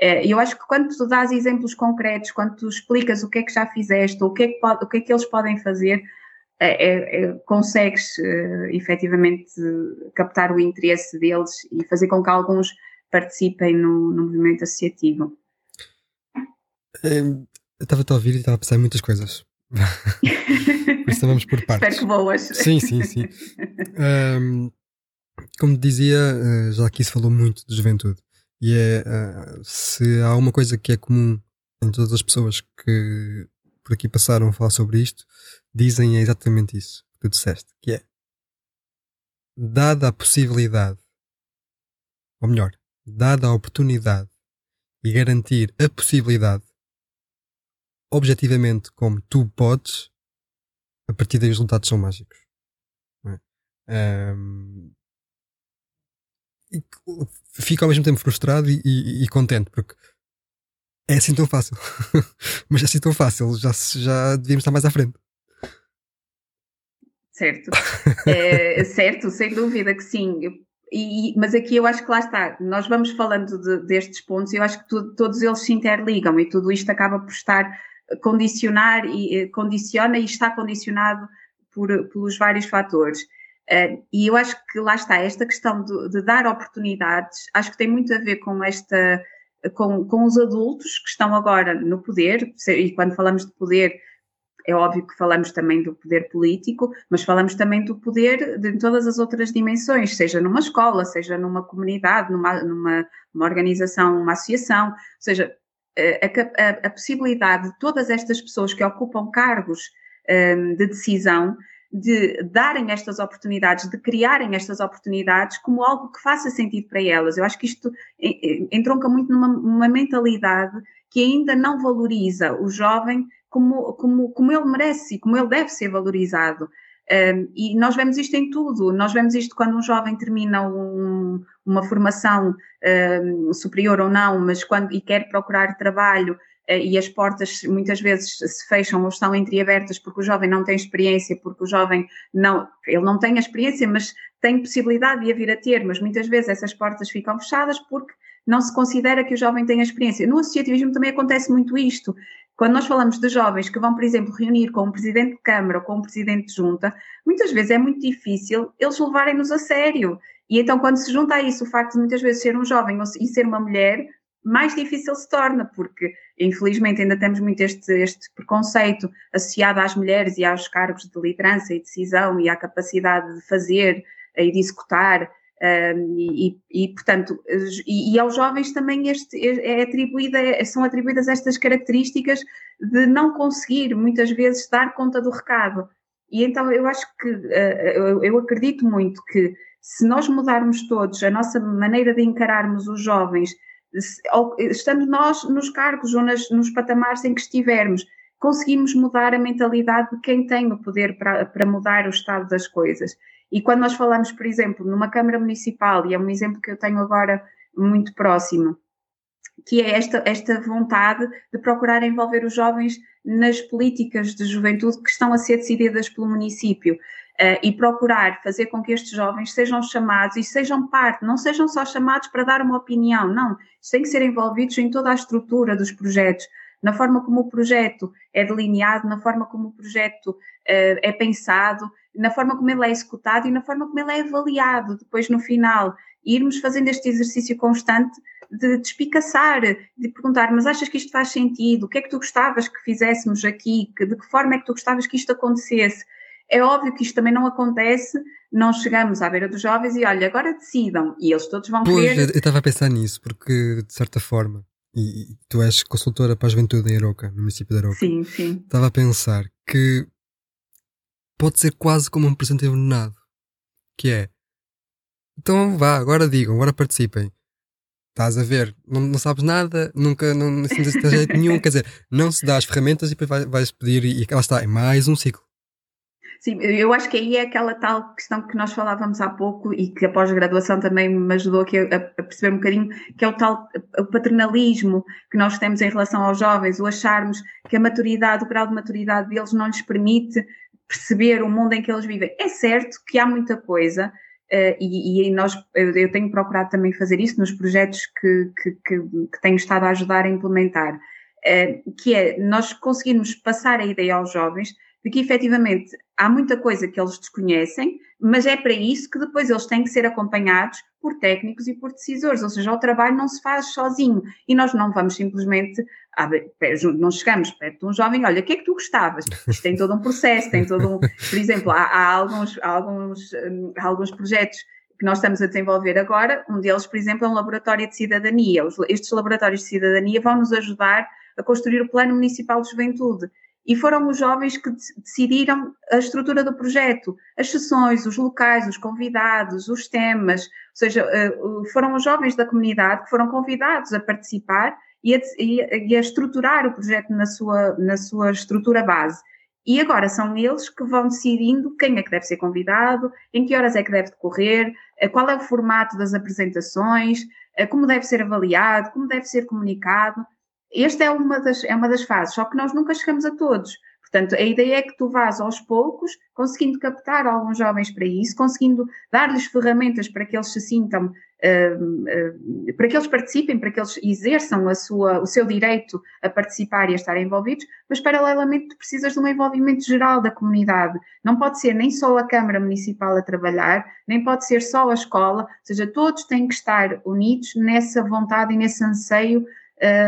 Uh, eu acho que quando tu dás exemplos concretos, quando tu explicas o que é que já fizeste, o que é que, pode, o que, é que eles podem fazer, é, é, consegues uh, efetivamente captar o interesse deles e fazer com que alguns participem no, no movimento associativo. Eu estava a ouvir e estava a pensar em muitas coisas. Por isso vamos por partes. Espero que boas. Sim, sim, sim. Um, como dizia, eh, já aqui se falou muito de juventude. E é, uh, se há uma coisa que é comum em todas as pessoas que por aqui passaram a falar sobre isto, dizem é exatamente isso que tu disseste, que é dada a possibilidade, ou melhor, dada a oportunidade e garantir a possibilidade objetivamente como tu podes, a partir daí os resultados são mágicos. É? Um, fico ao mesmo tempo frustrado e, e, e contente, porque é assim tão fácil. Mas é assim tão fácil, já, já devíamos estar mais à frente. Certo, é, certo, sem dúvida que sim. E, mas aqui eu acho que lá está, nós vamos falando de, destes pontos e eu acho que tu, todos eles se interligam e tudo isto acaba por estar condicionar e eh, condiciona e está condicionado por, pelos vários fatores. Uh, e eu acho que lá está, esta questão de, de, dar oportunidades, acho que tem muito a ver com esta, com, com os adultos que estão agora no poder, e quando falamos de poder, é óbvio que falamos também do poder político, mas falamos também do poder de todas as outras dimensões, seja numa escola, seja numa comunidade, numa, numa uma organização, uma associação, ou seja, a, a, a, possibilidade de todas estas pessoas que ocupam cargos um, de decisão de darem estas oportunidades, de criarem estas oportunidades como algo que faça sentido para elas. Eu acho que isto entronca muito numa, numa mentalidade que ainda não valoriza o jovem como, como, como ele merece e como ele deve ser valorizado. Um, e nós vemos isto em tudo. Nós vemos isto quando um jovem termina um, uma formação um, superior ou não, mas quando e quer procurar trabalho uh, e as portas muitas vezes se fecham ou estão entreabertas porque o jovem não tem experiência, porque o jovem não, ele não tem a experiência, mas tem possibilidade de a vir a ter, mas muitas vezes essas portas ficam fechadas porque não se considera que o jovem tenha experiência. No associativismo também acontece muito isto. Quando nós falamos de jovens que vão, por exemplo, reunir com um presidente de Câmara ou com um presidente de junta, muitas vezes é muito difícil eles levarem-nos a sério. E então, quando se junta a isso o facto de muitas vezes ser um jovem e ser uma mulher, mais difícil se torna, porque infelizmente ainda temos muito este, este preconceito associado às mulheres e aos cargos de liderança e decisão e à capacidade de fazer e de executar um, e, e, portanto, e, e, aos jovens também este, é atribuída, é, são atribuídas estas características de não conseguir muitas vezes dar conta do recado. E então eu acho que, uh, eu acredito muito que se nós mudarmos todos a nossa maneira de encararmos os jovens, estando nós nos cargos ou nas, nos patamares em que estivermos, conseguimos mudar a mentalidade de quem tem o poder para, para mudar o estado das coisas. E quando nós falamos, por exemplo, numa Câmara Municipal, e é um exemplo que eu tenho agora muito próximo, que é esta, esta vontade de procurar envolver os jovens nas políticas de juventude que estão a ser decididas pelo município. Uh, e procurar fazer com que estes jovens sejam chamados e sejam parte, não sejam só chamados para dar uma opinião, não, têm que ser envolvidos em toda a estrutura dos projetos, na forma como o projeto é delineado, na forma como o projeto uh, é pensado, na forma como ele é executado e na forma como ele é avaliado depois no final. E irmos fazendo este exercício constante de despicaçar, de perguntar, mas achas que isto faz sentido? O que é que tu gostavas que fizéssemos aqui? De que forma é que tu gostavas que isto acontecesse? É óbvio que isto também não acontece, não chegamos à beira dos jovens e olha, agora decidam, e eles todos vão pois, querer... eu estava a pensar nisso, porque de certa forma, e, tu és consultora para a juventude em Aroca, no município de Aroca. Sim, sim. Estava a pensar que pode ser quase como um presente envenenado. Que é, então vá, agora digam, agora participem. Estás a ver, não, não sabes nada, nunca, não, não se jeito nenhum, quer dizer, não se dá as ferramentas e depois vais, vais pedir e, e lá está, é mais um ciclo. Sim, eu acho que aí é aquela tal questão que nós falávamos há pouco e que a pós-graduação também me ajudou aqui a, a, perceber um bocadinho, que é o tal o paternalismo que nós temos em relação aos jovens, o acharmos que a maturidade, o grau de maturidade deles não lhes permite perceber o mundo em que eles vivem. É certo que há muita coisa, uh, e, e, nós, eu, eu, tenho procurado também fazer isso nos projetos que, que, que, que tenho estado a ajudar a implementar, uh, que é nós conseguirmos passar a ideia aos jovens de que efetivamente há muita coisa que eles desconhecem, mas é para isso que depois eles têm que ser acompanhados por técnicos e por decisores, ou seja, o trabalho não se faz sozinho e nós não vamos simplesmente, ah, não chegamos perto de um jovem, olha, o que é que tu gostavas? Isto tem todo um processo, tem todo um, por exemplo, há, há alguns, há alguns, hum, há alguns projetos que nós estamos a desenvolver agora, um deles, por exemplo, é um laboratório de cidadania. estes laboratórios de cidadania vão nos ajudar a construir o Plano Municipal de Juventude e foram os jovens que decidiram a estrutura do projeto, as sessões, os locais, os convidados, os temas, ou seja, eh, foram os jovens da comunidade que foram convidados a participar e a, e a estruturar o projeto na sua, na sua estrutura base. E agora são eles que vão decidindo quem é que deve ser convidado, em que horas é que deve decorrer, eh, qual é o formato das apresentações, eh, como deve ser avaliado, como deve ser comunicado. Esta é uma, das, é uma das fases, só que nós nunca chegamos a todos. Portanto, a ideia é que tu vás aos poucos, conseguindo captar alguns jovens para isso, conseguindo dar-lhes ferramentas para que eles se sintam, uh, uh, para que eles participem, para que eles exerçam a sua, o seu direito a participar e a estar envolvidos, mas paralelamente tu precisas de um envolvimento geral da comunidade. Não pode ser nem só a Câmara Municipal a trabalhar, nem pode ser só a escola, ou seja, todos têm que estar unidos nessa vontade e nesse anseio.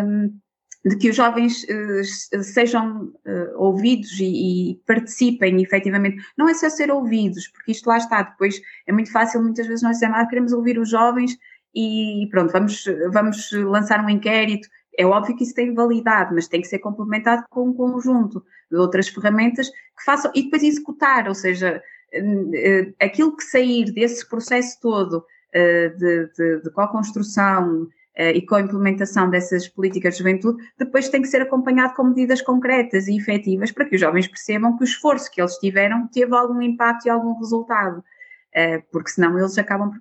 Um, de que os jovens uh, sejam uh, ouvidos e, participem efetivamente. Não é só ser ouvidos, porque isto lá está, depois é muito fácil, muitas vezes nós dizemos, ah, queremos ouvir os jovens e pronto, vamos, vamos lançar um inquérito. É óbvio que isso tem validade, mas tem que ser complementado com um conjunto de outras ferramentas que façam, e depois executar, ou seja, uh, aquilo que sair desse processo todo de, de, de co-construção, uh, e com a implementação dessas políticas de juventude, depois tem que ser acompanhado com medidas concretas e efetivas para que os jovens percebam que o esforço que eles tiveram teve algum impacto e algum resultado, uh, porque senão eles acabam por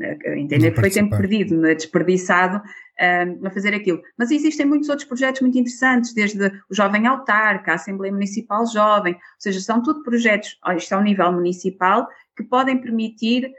eh, entender que foi tempo perdido, né, desperdiçado uh, a fazer aquilo. Mas existem muitos outros projetos muito interessantes, desde o Jovem Autarca, a Assembleia Municipal Jovem, ou seja, são tudo projetos, isto é ao nível municipal, que podem permitir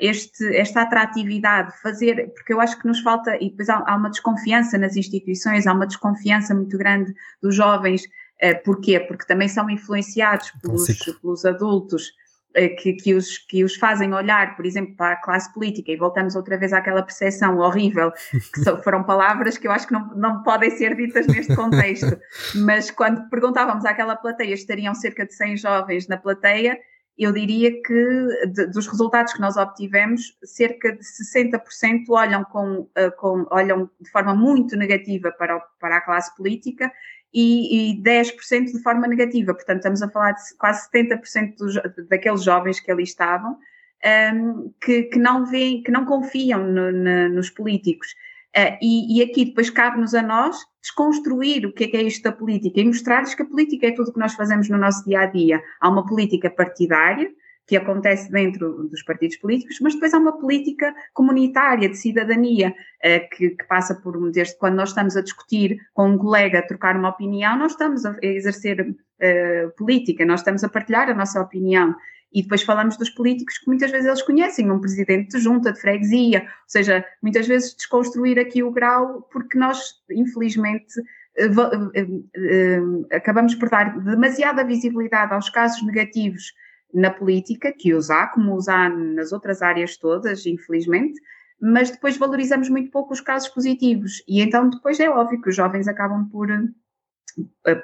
este, esta atratividade, fazer, porque eu acho que nos falta, e depois há, há uma desconfiança nas instituições, há uma desconfiança muito grande dos jovens, uh, porquê? Porque também são influenciados pelos, pelos adultos, eh, que, que, os, que os fazem olhar, por exemplo, para a classe política, e voltamos outra vez àquela percepção horrível, que foram palavras que eu acho que não, não podem ser ditas neste contexto, mas quando perguntávamos àquela plateia, estariam cerca de 100 jovens na plateia, eu diria que de, dos resultados que nós obtivemos, cerca de 60% olham, com, uh, com, olham de forma muito negativa para, para a classe política e, e 10% de forma negativa. Portanto, estamos a falar de quase 70% dos, daqueles jovens que ali estavam um, ehm, que, que, não veem, que não confiam no, no, nos políticos. Uh, e, e, aqui depois cabe-nos a nós desconstruir o que é, que é isto da política e mostrar-lhes que a política é tudo o que nós fazemos no nosso dia a dia. Há uma política partidária, que acontece dentro dos partidos políticos, mas depois há uma política comunitária de cidadania uh, que, que, passa por, desde quando nós estamos a discutir com um colega, a trocar uma opinião, nós estamos a exercer uh, política, nós estamos a partilhar a nossa opinião. E depois falamos dos políticos que muitas vezes eles conhecem, um presidente de junta, de freguesia, ou seja, muitas vezes desconstruir aqui o grau, porque nós, infelizmente, eh, eh, eh, acabamos por dar demasiada visibilidade aos casos negativos na política, que os há, como os há nas outras áreas todas, infelizmente, mas depois valorizamos muito pouco os casos positivos. E então depois é óbvio que os jovens acabam por,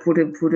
por, por,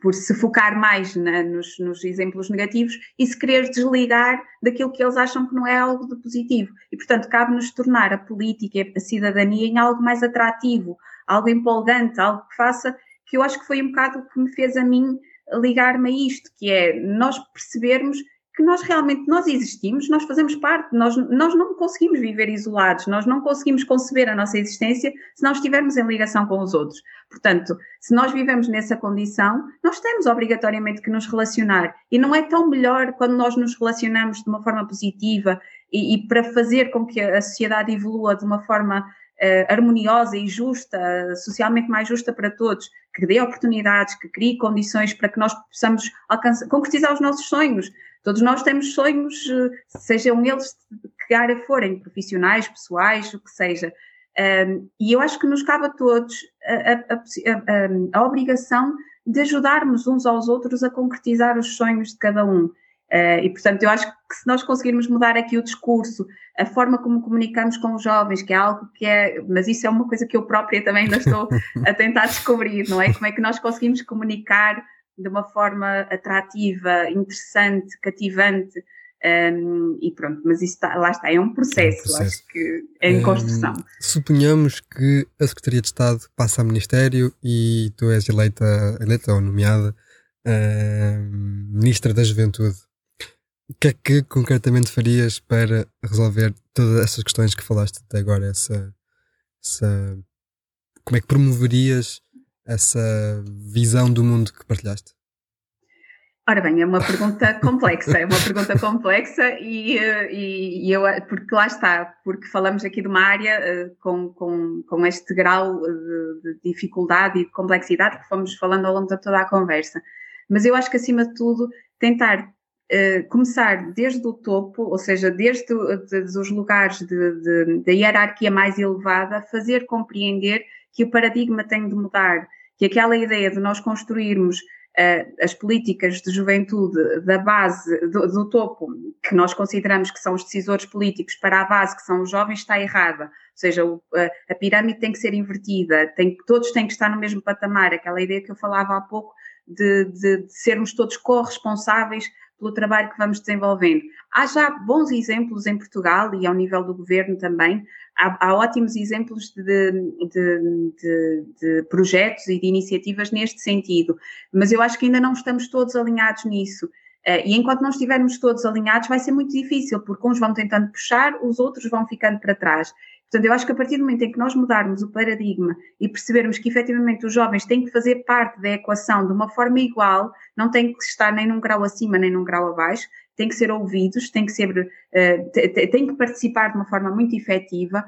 por se focar mais na, nos, nos, exemplos negativos e se querer desligar daquilo que eles acham que não é algo de positivo. E, portanto, cabe-nos tornar a política e a cidadania em algo mais atrativo, algo empolgante, algo que faça, que eu acho que foi um bocado o que me fez a mim ligar-me a isto, que é nós percebermos que nós realmente nós existimos, nós fazemos parte, nós, nós não conseguimos viver isolados, nós não conseguimos conceber a nossa existência se não estivermos em ligação com os outros. Portanto, se nós vivemos nessa condição, nós temos obrigatoriamente que nos relacionar. E não é tão melhor quando nós nos relacionamos de uma forma positiva e, e para fazer com que a sociedade evolua de uma forma harmoniosa e justa, socialmente mais justa para todos, que dê oportunidades, que crie condições para que nós possamos alcançar, concretizar os nossos sonhos. Todos nós temos sonhos, uh, sejam eles de que área forem, profissionais, pessoais, o que seja. Um, e eu acho que nos cabe a todos a, a, a, a, obrigação de ajudarmos uns aos outros a concretizar os sonhos de cada um. Uh, e, portanto, eu acho que se nós conseguirmos mudar aqui o discurso, a forma como comunicamos com os jovens, que é algo que é, mas isso é uma coisa que eu própria também ainda estou a tentar descobrir, não é? Como é que nós conseguimos comunicar de uma forma atrativa, interessante, cativante, um, e pronto, mas isso está, lá está, é um processo, é um processo. acho que é em construção. Um, suponhamos que a Secretaria de Estado passa a Ministério e tu és eleita, eleita ou nomeada uh, Ministra da Juventude. O que é que concretamente farias para resolver todas essas questões que falaste até agora? Essa, essa, como é que promoverias essa visão do mundo que partilhaste? Ora bem, é uma pergunta complexa, é uma pergunta complexa e, e, e, eu, porque lá está, porque falamos aqui de uma área uh, com, com, com este grau de, de, dificuldade e de complexidade que fomos falando ao longo de toda a conversa. Mas eu acho que acima de tudo tentar uh, começar desde o topo, ou seja, desde de, de, os lugares da hierarquia mais elevada, fazer compreender que o paradigma tem de mudar, que aquela ideia de nós construirmos uh, as políticas de juventude da base, do, do, topo, que nós consideramos que são os decisores políticos, para a base, que são os jovens, está errada. Ou seja, o, a, a, pirâmide tem que ser invertida, tem, todos têm que estar no mesmo patamar, aquela ideia que eu falava há pouco de, de, de sermos todos corresponsáveis pelo trabalho que vamos desenvolvendo. Há já bons exemplos em Portugal e ao nível do governo também. Há, há ótimos exemplos de, de, de, de, projetos e de iniciativas neste sentido, mas eu acho que ainda não estamos todos alinhados nisso. Uh, e enquanto não estivermos todos alinhados, vai ser muito difícil, porque uns vão tentando puxar, os outros vão ficando para trás. Portanto, eu acho que a partir do momento em que nós mudarmos o paradigma e percebermos que efetivamente os jovens têm que fazer parte da equação de uma forma igual, não têm que estar nem num grau acima nem num grau abaixo, têm que ser ouvidos, têm que, ser, uh, têm que participar de uma forma muito efetiva.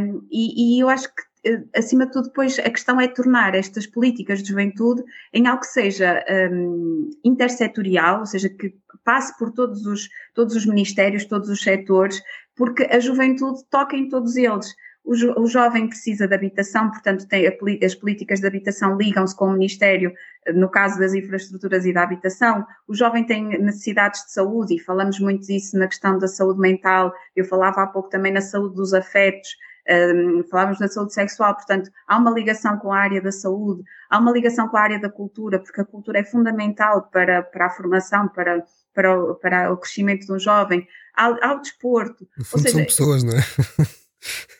Um, e, eu acho que, uh, acima de tudo, depois a questão é tornar estas políticas de juventude em algo que seja um, intersetorial, ou seja, que passe por todos os, todos os ministérios, todos os setores, porque a juventude toca em todos eles. O, jo, o jovem precisa de habitação, portanto, tem as políticas de habitação ligam-se com o Ministério, no caso das infraestruturas e da habitação. O jovem tem necessidades de saúde, e falamos muito disso na questão da saúde mental. Eu falava há pouco também na saúde dos afetos, um, falávamos da saúde sexual, portanto, há uma ligação com a área da saúde, há uma ligação com a área da cultura, porque a cultura é fundamental para, para a formação, para, para, o, para o crescimento de um jovem, ao, ao desporto. No fundo, seja, são pessoas, não é?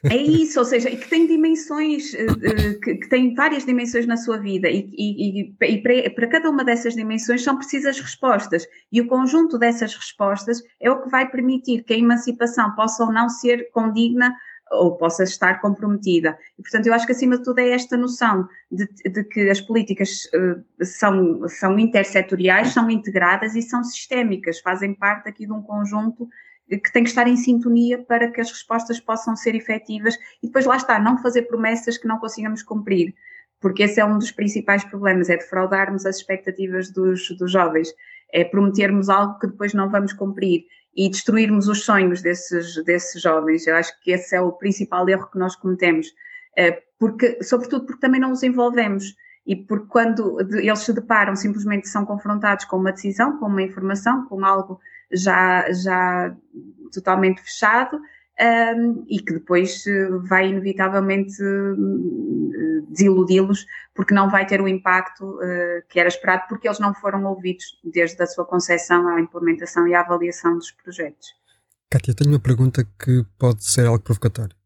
É isso, ou seja, e que tem dimensões, uh, que, que, tem várias dimensões na sua vida, e, e, e para, para, cada uma dessas dimensões são precisas respostas, e o conjunto dessas respostas é o que vai permitir que a emancipação possa ou não ser condigna ou possa estar comprometida. E, portanto, eu acho que acima de tudo é esta noção de, de que as políticas uh, são, são intersetoriais, são integradas e são sistémicas, fazem parte aqui de um conjunto que tem que estar em sintonia para que as respostas possam ser efetivas e depois lá está, não fazer promessas que não consigamos cumprir, porque esse é um dos principais problemas, é defraudarmos as expectativas dos, dos jovens, é prometermos algo que depois não vamos cumprir e destruirmos os sonhos desses, desses jovens. Eu acho que esse é o principal erro que nós cometemos, eh, porque, sobretudo porque também não os envolvemos e porque quando eles se deparam, simplesmente são confrontados com uma decisão, com uma informação, com algo já, já totalmente fechado, um, e que depois eh, vai inevitavelmente uh, desiludi-los porque não vai ter o impacto uh, que era esperado porque eles não foram ouvidos desde a sua concepção à implementação e à avaliação dos projetos. Kátia, tenho uma pergunta que pode ser algo provocatório.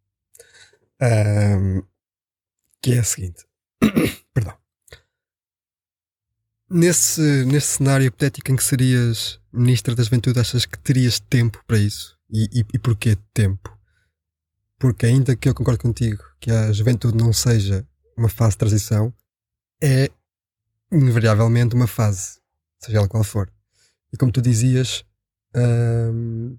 Um, que é a seguinte. Perdão. Nesse, nesse cenário hipotético em que serias Ministra da Juventude, achas que terias tempo para isso? E, e, e porquê tempo? Porque ainda que eu concordo contigo que a juventude não seja uma fase de transição, é invariavelmente uma fase, seja ela qual for. E como tu dizias, hum,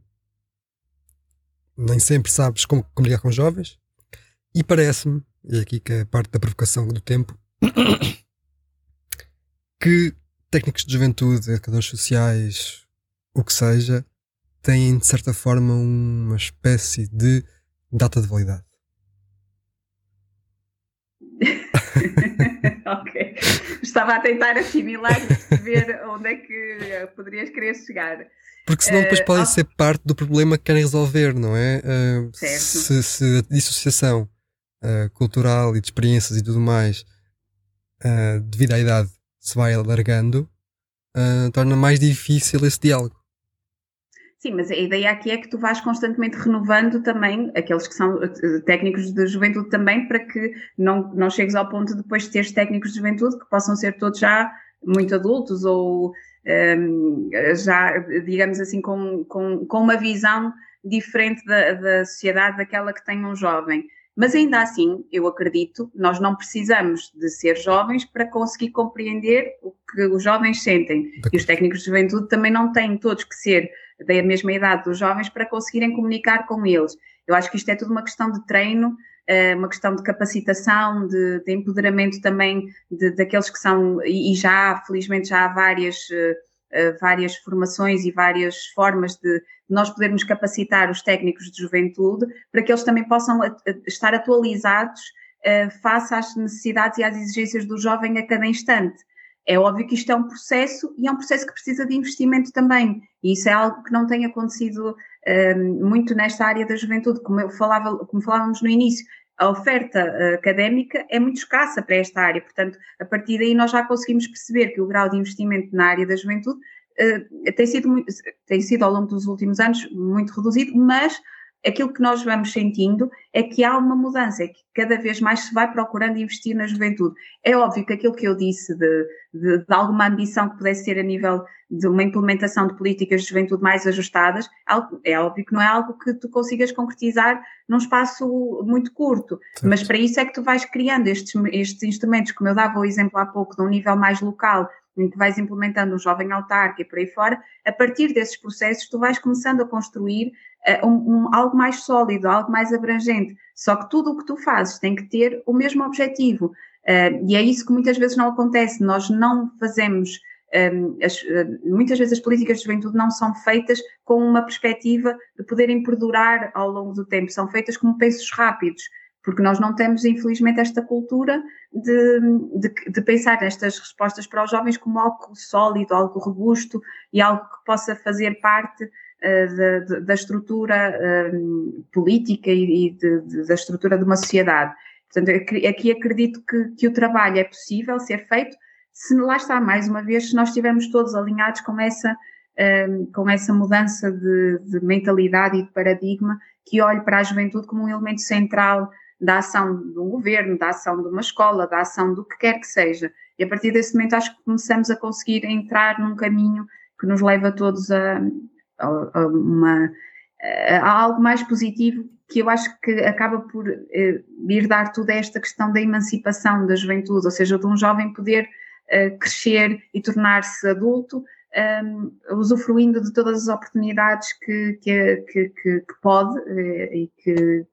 nem sempre sabes como, ligar com jovens, e parece-me, e é aqui que é parte da provocação do tempo, que técnicos de juventude, educadores sociais, o que seja, têm de certa forma uma espécie de data de validade. ok. Estava a tentar assimilar e perceber onde é que poderias querer chegar. Porque senão depois uh, podem oh. ser parte do problema que querem resolver, não é? Uh, se, se, a dissociação uh, cultural e de experiências e tudo mais, devido à idade, se vai alargando, torna mais difícil esse diálogo. Sim, mas a ideia aqui é que tu vais constantemente renovando também aqueles que são eh, técnicos de juventude também, para que não, não chegues ao ponto de depois de teres técnicos de juventude que possam ser todos já muito adultos ou um, ehm, já, digamos assim, com, com, com uma visão diferente da, da sociedade daquela que tem um jovem. Mas ainda assim, eu acredito, nós não precisamos de ser jovens para conseguir compreender o que os jovens sentem. E os técnicos de juventude também não têm todos que ser da mesma idade dos jovens para conseguirem comunicar com eles. Eu acho que isto é tudo uma questão de treino, eh, uma questão de capacitação, de, de empoderamento também de, daqueles que são, e já, felizmente, já há várias, eh, eh, várias formações e várias formas de nós podermos capacitar os técnicos de juventude para que eles também possam estar atualizados face às necessidades e às exigências do jovem a cada instante. É óbvio que isto é um processo e é um processo que precisa de investimento também. E isso é algo que não tem acontecido um, muito nesta área da juventude, como, eu falava, como falávamos no início. A oferta uh, académica é muito escassa para esta área, portanto, a partir daí nós já conseguimos perceber que o grau de investimento na área da juventude uh, tem, sido, tem sido ao longo dos últimos anos muito reduzido, mas aquilo que nós vamos sentindo é que há uma mudança, é que cada vez mais se vai procurando investir na juventude. É óbvio que aquilo que eu disse de, de, de, alguma ambição que pudesse ser a nível de uma implementação de políticas de juventude mais ajustadas, é óbvio que não é algo que tu consigas concretizar num espaço muito curto, certo. mas para isso é que tu vais criando estes, estes instrumentos, como eu dava o exemplo há pouco, de um nível mais local, em que vais implementando um jovem autarca e por aí fora, a partir desses processos tu vais começando a construir uh, um, um, algo mais sólido, algo mais abrangente. Só que tudo o que tu fazes tem que ter o mesmo objetivo. Uh, e é isso que muitas vezes não acontece. Nós não fazemos. Um, as, muitas vezes as políticas de juventude não são feitas com uma perspectiva de poderem perdurar ao longo do tempo, são feitas como pensos rápidos porque nós não temos, infelizmente, esta cultura de, de, de, pensar nestas respostas para os jovens como algo sólido, algo robusto e algo que possa fazer parte da, da, estrutura uh, política e, da estrutura de uma sociedade. Portanto, aqui acredito que, que o trabalho é possível ser feito se lá está, mais uma vez, se nós estivermos todos alinhados com essa, um, com essa mudança de, de, mentalidade e de paradigma que olhe para a juventude como um elemento central da ação de um governo, da ação de uma escola, da ação do que quer que seja. E a partir desse momento acho que começamos a conseguir entrar num caminho que nos leva todos a, a, uma, a algo mais positivo que eu acho que acaba por eh, ir dar tudo a esta questão da emancipação da juventude, ou seja, de um jovem poder eh, crescer e tornar-se adulto um, usufruindo de todas as oportunidades que, que, que, que pode eh, e que,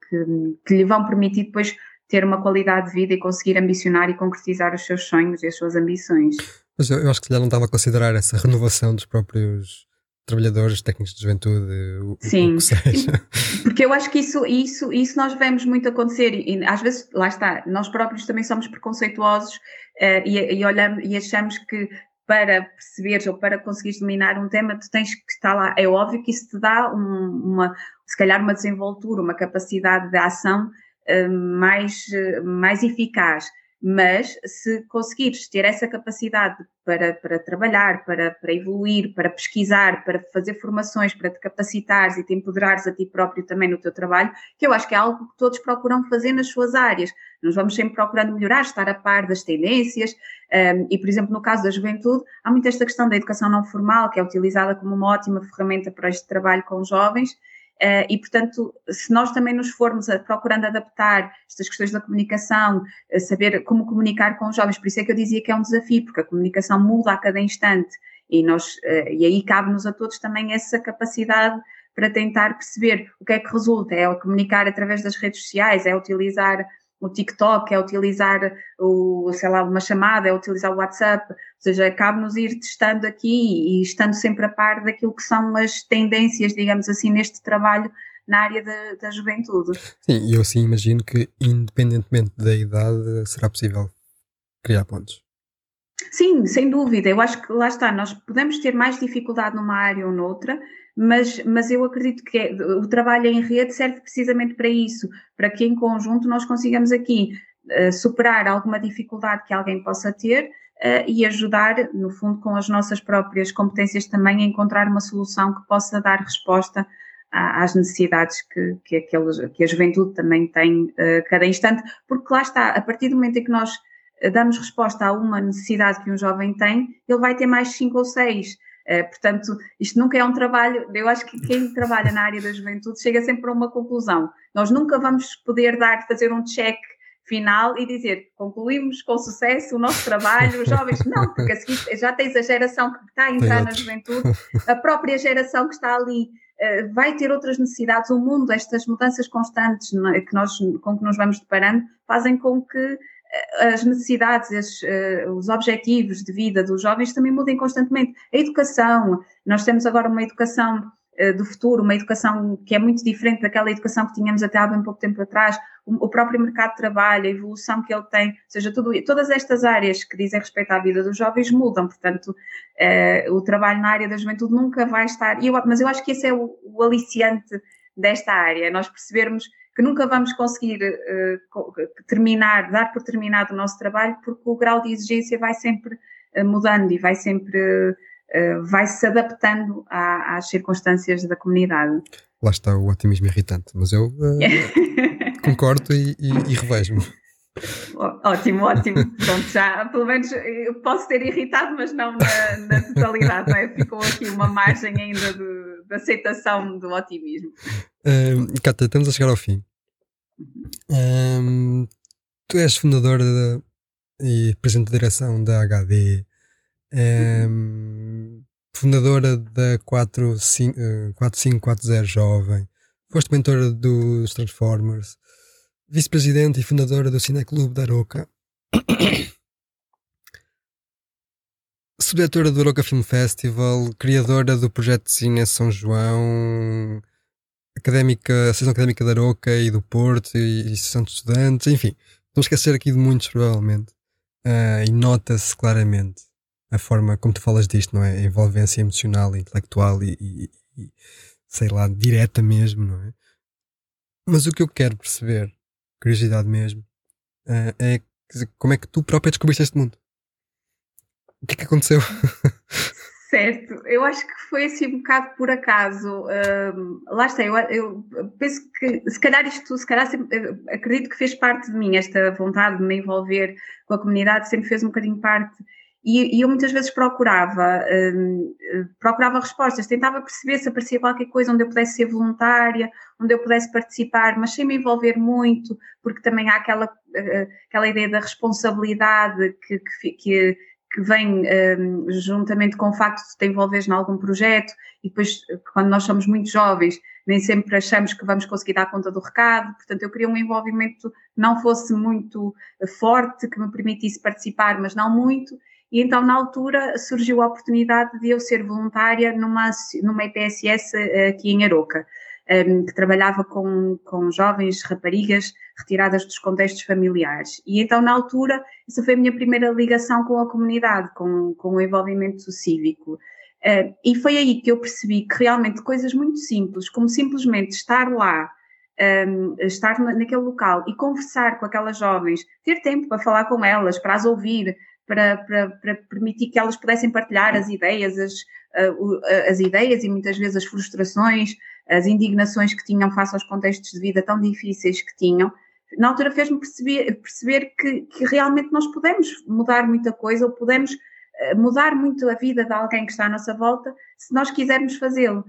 que, lhe vão permitir depois ter uma qualidade de vida e conseguir ambicionar e concretizar os seus sonhos e as suas ambições. Mas eu, eu acho que já não estava a considerar essa renovação dos próprios trabalhadores, técnicos de juventude, o, Sim, o que seja. porque eu acho que isso, isso, isso nós vemos muito acontecer e, às vezes, lá está, nós próprios também somos preconceituosos uh, e, e, olhamos, e achamos que para perceberes ou para conseguires dominar um tema, tu tens que estar lá. É óbvio que isso te dá um, uma, se calhar uma desenvoltura, uma capacidade de ação uh, mais, uh, mais eficaz. Mas se conseguires ter essa capacidade para, para trabalhar, para, para evoluir, para pesquisar, para fazer formações, para te capacitares e te empoderares a ti próprio também no teu trabalho, que eu acho que é algo que todos procuram fazer nas suas áreas. Nós vamos sempre procurando melhorar, estar a par das tendências, um, e, por exemplo, no caso da juventude, há muito esta questão da educação não formal, que é utilizada como uma ótima ferramenta para este trabalho com jovens, Uh, e, portanto, se nós também nos formos a, procurando adaptar estas questões da comunicação, saber como comunicar com os jovens, por isso é que eu dizia que é um desafio, porque a comunicação muda a cada instante e, nós, uh, e aí cabe-nos a todos também essa capacidade para tentar perceber o que é que resulta, é comunicar através das redes sociais, é utilizar o TikTok, é utilizar o, sei lá, uma chamada, é utilizar o WhatsApp, ou seja, cabe-nos ir testando aqui e estando sempre a par daquilo que são as tendências, digamos assim, neste trabalho na área da, da juventude. Sim, eu sim imagino que independentemente da idade será possível criar pontos. Sim, sem dúvida. Eu acho que lá está, nós podemos ter mais dificuldade numa área ou noutra, mas, mas eu acredito que é, o trabalho em rede serve precisamente para isso, para que em conjunto nós consigamos aqui uh, superar alguma dificuldade que alguém possa ter uh, e ajudar, no fundo, com as nossas próprias competências também a encontrar uma solução que possa dar resposta às necessidades que, que, aqueles, que a juventude também tem uh, cada instante, porque lá está, a partir do momento em que nós damos resposta a uma necessidade que um jovem tem, ele vai ter mais cinco ou seis. Uh, portanto, isto nunca é um trabalho. Eu acho que quem trabalha na área da juventude chega sempre a uma conclusão. Nós nunca vamos poder dar, fazer um check final e dizer concluímos com sucesso o nosso trabalho, os jovens, não, porque a seguir já tens a geração que está a entrar na juventude, a própria geração que está ali uh, vai ter outras necessidades. O mundo, estas mudanças constantes é, que nós, com que nos vamos deparando, fazem com que as necessidades, as, uh, os objetivos de vida dos jovens também mudem constantemente. A educação, nós temos agora uma educação uh, do futuro, uma educação que é muito diferente daquela educação que tínhamos até há bem pouco tempo atrás, o, próprio mercado de trabalho, a evolução que ele tem, ou seja, tudo, todas estas áreas que dizem respeito à vida dos jovens mudam, portanto, uh, o trabalho na área da juventude nunca vai estar, eu, mas eu acho que esse é o, o aliciante desta área, nós percebermos que nunca vamos conseguir uh, terminar, dar por terminado o nosso trabalho, porque o grau de exigência vai sempre uh, mudando e vai sempre uh, vai se adaptando à, às circunstâncias da comunidade. Lá está o otimismo irritante, mas eu concordo e, e, e revejo-me. Ótimo, ótimo. Pronto, já, pelo menos eu posso ter irritado, mas não na, na totalidade, não é? Ficou aqui uma margem ainda de, de aceitação do otimismo. Um, Cata, estamos a chegar ao fim. Um, tu és fundadora de, e presidente de direção da HD, um, fundadora da 4540 Jovem, foste mentora dos Transformers, vice-presidente e fundadora do Cineclube da Aroca. subdiretora do Aroca Film Festival, criadora do projeto de cine São João, académica, Associação Académica da Aroca e do Porto e, e de Estudantes, enfim, a esquecer aqui de muitos provavelmente. Uh, e nota-se claramente a forma como tu falas disto, não é? A envolvência emocional, intelectual e, e, e, sei lá, direta mesmo, não é? Mas o que eu quero perceber, curiosidade mesmo, uh, é como é que tu própria descobriste este mundo? O que é que aconteceu? Certo, eu acho que foi assim um bocado por acaso. Lá está, eu, eu, penso que se calhar isto, se calhar sempre, acredito que fez parte de mim, esta vontade de me envolver com a comunidade sempre fez um bocadinho parte. E, e eu muitas vezes procurava, um, procurava respostas, tentava perceber se aparecia qualquer coisa onde eu pudesse ser voluntária, onde eu pudesse participar, mas sem me envolver muito, porque também há aquela, uh, aquela ideia da responsabilidade que, que, que que vem um, juntamente com o facto de te envolveres em algum projeto e depois, quando nós somos muito jovens, nem sempre achamos que vamos conseguir dar conta do recado, portanto eu queria um envolvimento que não fosse muito forte, que me permitisse participar, mas não muito, e então na altura surgiu a oportunidade de eu ser voluntária numa, numa IPSS eh, aqui em Aroca um, que trabalhava com, com jovens raparigas retiradas dos contextos familiares. E então, na altura, essa foi a minha primeira ligação com a comunidade, com, com o envolvimento cívico. Uh, e foi aí que eu percebi que realmente coisas muito simples, como simplesmente estar lá um, estar naquele local e conversar com aquelas jovens, ter tempo para falar com elas, para as ouvir, para, para, para permitir que elas pudessem partilhar as ideias, as, as ideias e muitas vezes as frustrações, as indignações que tinham face aos contextos de vida tão difíceis que tinham, na altura fez-me perceber, perceber que, que, realmente nós podemos mudar muita coisa ou podemos uh, mudar muito a vida de alguém que está à nossa volta se nós quisermos fazê-lo.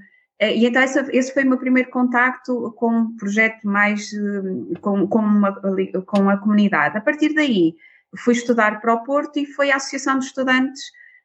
Uh, e então esse, esse, foi o meu primeiro contacto com um projeto mais uh, com, com, uma, com a comunidade. A partir daí fui estudar para o Porto e foi a Associação de Estudantes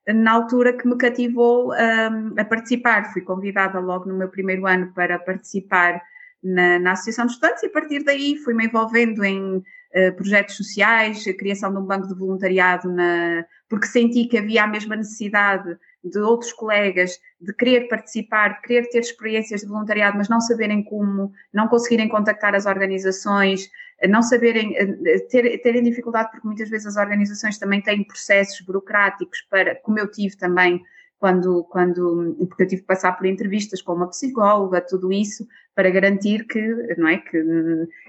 na altura que me cativou um, a participar. Fui convidada logo no meu primeiro ano para participar na, na Associação de Estudantes e a partir daí fui-me envolvendo em uh, projetos sociais, a criação de um banco de voluntariado, na, porque senti que havia a mesma necessidade de outros colegas de querer participar, de querer ter experiências de voluntariado, mas não saberem como, não conseguirem contactar as organizações, não saberem, eh, ter, terem dificuldade, porque muitas vezes as organizações também têm processos burocráticos para, como eu tive também, quando, quando, porque eu tive que passar por entrevistas com uma psicóloga, tudo isso, para garantir que, não é, que,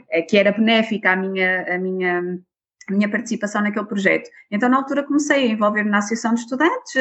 eh, que era benéfica a minha, a minha minha participação naquele projeto. Então, na altura, comecei a envolver-me na Associação de Estudantes,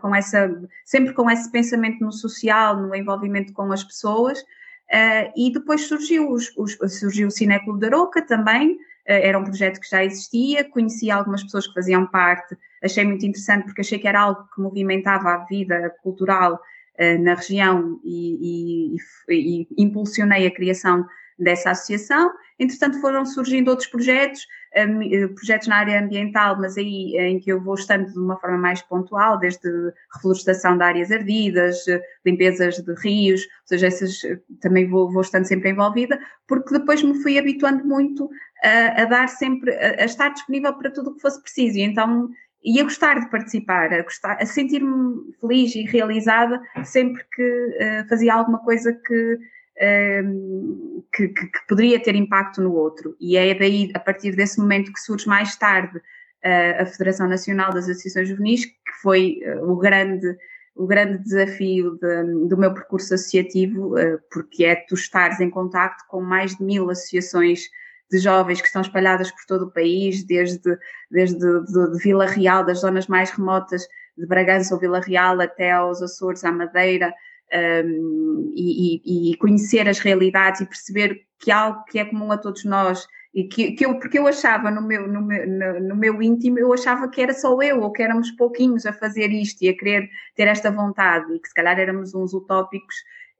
com essa, sempre com esse pensamento no social, no envolvimento com as pessoas, uh, e depois surgiu, os, surgiu o Cineclube da Roca também, uh, era um projeto que já existia, conheci algumas pessoas que faziam parte, achei muito interessante porque achei que era algo que movimentava a vida cultural uh, na região e, e, e, e impulsionei a criação dessa associação. Entretanto, foram surgindo outros projetos, eh, projetos na área ambiental, mas aí eh, em que eu vou estando de uma forma mais pontual, desde reflorestação de áreas ardidas, eh, limpezas de rios, ou seja, essas também vou, vou estando sempre envolvida, porque depois me fui habituando muito a, a dar sempre, a, a estar disponível para tudo o que fosse preciso. E então e a gostar de participar, a, gostar, a sentir-me feliz e realizada sempre que uh, fazia alguma coisa que que, que, que, poderia ter impacto no outro. E é daí, a partir desse momento, que surge mais tarde uh, a Federação Nacional das Associações Juvenis, que foi uh, o grande o grande desafio de, do meu percurso associativo, uh, porque é tu estares em contacto com mais de mil associações de jovens que estão espalhadas por todo o país, desde, desde de, de Vila Real, das zonas mais remotas de Bragança ou Vila Real até aos Açores, à Madeira, um, e, e, conhecer as realidades e perceber que algo que é comum a todos nós e que, que eu, porque eu achava no meu, no, meu, no, no, meu íntimo, eu achava que era só eu, ou que éramos pouquinhos a fazer isto e a querer ter esta vontade, e que se calhar éramos uns utópicos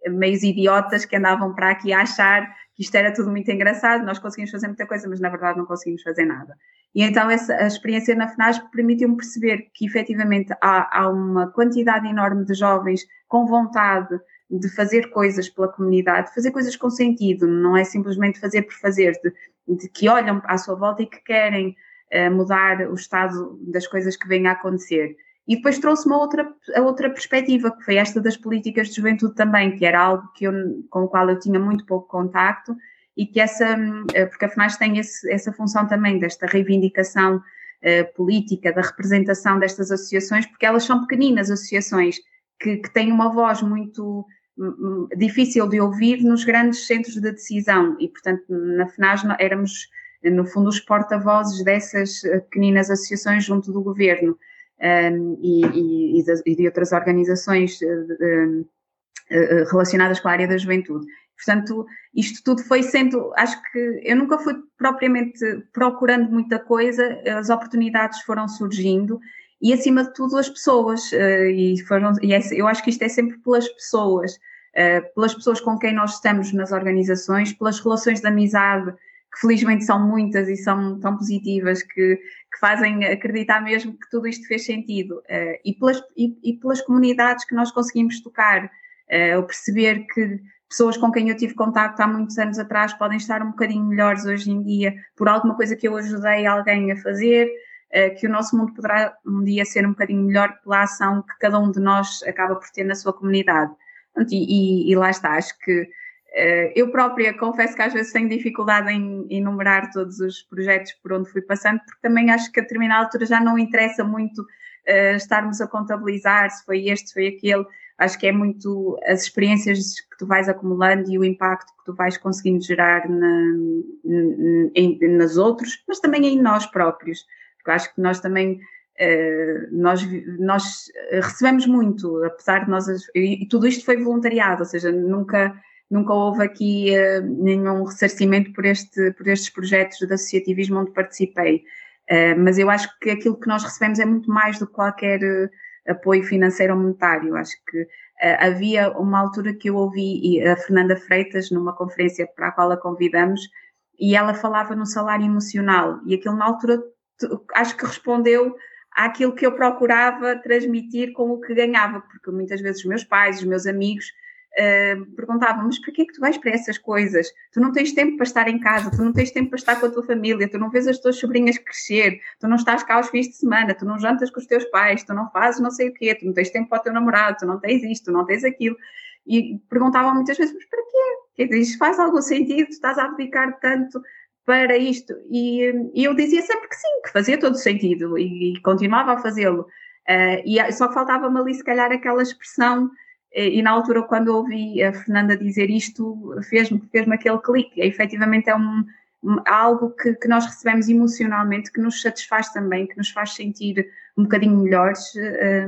meios idiotas que andavam para aqui a achar que isto era tudo muito engraçado, nós conseguimos fazer muita coisa, mas na verdade não conseguimos fazer nada. E então essa, a experiência na FNAS permitiu-me perceber que efetivamente há, há uma quantidade enorme de jovens com vontade de fazer coisas pela comunidade, fazer coisas com sentido, não é simplesmente fazer por fazer, de, de que olham à sua volta e que querem uh, mudar o estado das coisas que vêm a acontecer. E depois trouxe uma outra, a outra perspectiva, que foi esta das políticas de juventude também, que era algo que eu, com o qual eu tinha muito pouco contacto e que essa, eh, porque a FNAS tem esse, essa função também desta reivindicação uh, política, da representação destas associações, porque elas são pequeninas associações que, que têm uma voz muito hum, hum, difícil de ouvir nos grandes centros de decisão. E, portanto, na FNAS éramos, no fundo, os porta-vozes dessas eh, pequeninas associações junto do governo um, e, e, e, de outras organizações um, relacionadas com a área da juventude. Portanto, isto tudo foi sendo, acho que eu nunca fui propriamente procurando muita coisa, as oportunidades foram surgindo e acima de tudo as pessoas e foram e é, eu acho que isto é sempre pelas pessoas pelas pessoas com quem nós estamos nas organizações pelas relações de amizade que felizmente são muitas e são tão positivas que, que fazem acreditar mesmo que tudo isto fez sentido uh, e, pelas, e, e, pelas comunidades que nós conseguimos tocar uh, perceber que pessoas com quem eu tive contacto há muitos anos atrás podem estar um bocadinho melhores hoje em dia por alguma coisa que eu ajudei alguém a fazer eh, que o nosso mundo poderá um dia ser um bocadinho melhor pela ação que cada um de nós acaba por ter na sua comunidade. E, e, e lá está, acho que eu própria confesso que às vezes tenho dificuldade em enumerar todos os projetos por onde fui passando, porque também acho que a determinada altura já não interessa muito uh, estarmos a contabilizar se foi este, se foi aquele. acho que é muito as experiências que tu vais acumulando e o impacto que tu vais conseguindo gerar na, em, nas outros, mas também em nós próprios. Porque acho que nós também Uh, nós, nós recebemos muito, apesar de nós. E tudo isto foi voluntariado, ou seja, nunca, nunca houve aqui uh, nenhum ressarcimento por, este, por estes projetos de associativismo onde participei. Uh, mas eu acho que aquilo que nós recebemos é muito mais do que qualquer apoio financeiro ou monetário. Acho que havia uma altura que eu ouvi a Fernanda Freitas numa conferência para a qual a convidamos e ela falava no salário emocional e aquilo na altura acho que respondeu àquilo que eu procurava transmitir com o que ganhava, porque muitas vezes os meus pais, os meus amigos uh, perguntavam, mas para que tu vais para essas coisas? Tu não tens tempo para estar em casa, tu não tens tempo para estar com a tua família, tu não vês as tuas sobrinhas crescer, tu não estás cá aos fins de semana, tu não jantas com os teus pais, tu não fazes não sei o quê, tu não tens tempo para o teu namorado, tu não tens isto, tu não tens aquilo. E perguntavam muitas vezes, mas para? Isto faz algum sentido? Tu estás a abdicar tanto para isto. E, e, eu dizia sempre que sim, que fazia todo sentido e, e continuava a fazê-lo. Uh, e só faltava-me ali, se calhar, aquela expressão. E, na altura, quando ouvi a Fernanda dizer isto, fez-me fez aquele clique. E, efetivamente, é um, algo que, que, nós recebemos emocionalmente, que nos satisfaz também, que nos faz sentir um bocadinho melhores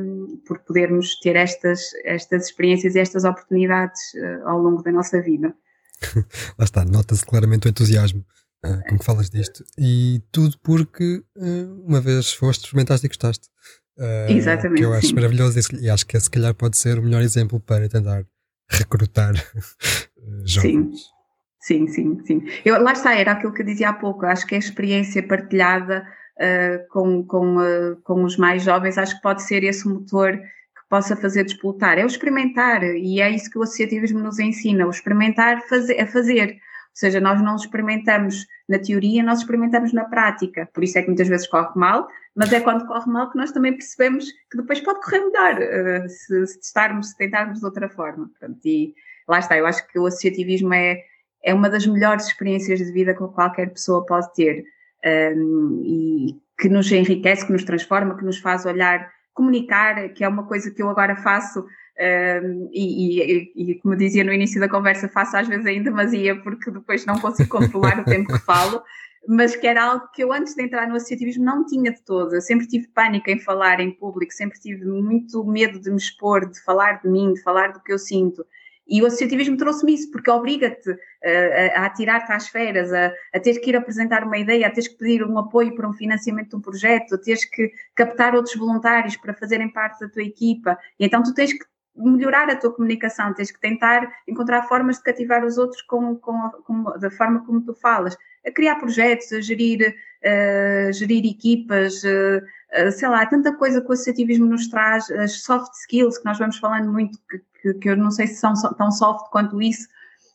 um, por podermos ter estas, estas experiências e estas oportunidades uh, ao longo da nossa vida. Lá está, nota-se claramente o entusiasmo uh, como falas disto. E tudo porque uh, uma vez foste, experimentaste e gostaste. Uh, Exatamente. Que eu acho sim. maravilhoso e acho que se calhar pode ser o melhor exemplo para tentar recrutar jovens. Sim. Sim, sim, sim. Eu, lá está, era aquilo que eu dizia há pouco. Acho que a experiência partilhada uh, com, com, uh, com os mais jovens, acho que pode ser esse motor que possa fazer despoltar. É o experimentar, e é isso que o associativismo nos ensina: o experimentar fazer, a fazer seja, nós não experimentamos na teoria, nós experimentamos na prática. Por isso é que muitas vezes corre mal, mas é quando corre mal que nós também percebemos que depois pode correr melhor uh, se, se testarmos, se tentarmos de outra forma. Portanto, e lá está, eu acho que o associativismo é, é uma das melhores experiências de vida que qualquer pessoa pode ter um, e que nos enriquece, que nos transforma, que nos faz olhar, comunicar, que é uma coisa que eu agora faço e, e, e, como dizia no início da conversa, faço às vezes em demasia porque depois não consigo controlar o tempo que falo, mas que era algo que eu antes de entrar no associativismo não tinha de todo. Eu sempre tive pânico em falar em público, sempre tive muito medo de me expor, de falar de mim, de falar do que eu sinto. E o associativismo trouxe-me isso, porque obriga-te uh, a, a atirar-te às feras, a, a teres que ir apresentar uma ideia, a teres que pedir um apoio para um financiamento de um projeto, a teres que captar outros voluntários para fazerem parte da tua equipa. E então tu tens que melhorar a tua comunicação, tens que tentar encontrar formas de cativar os outros com, com, com da forma como tu falas, a criar projetos, a gerir, uh, gerir equipas, uh, uh, sei lá, tanta coisa que o associativismo nos traz, as soft skills que nós vamos falando muito, que, que, que eu não sei se são tão soft quanto isso,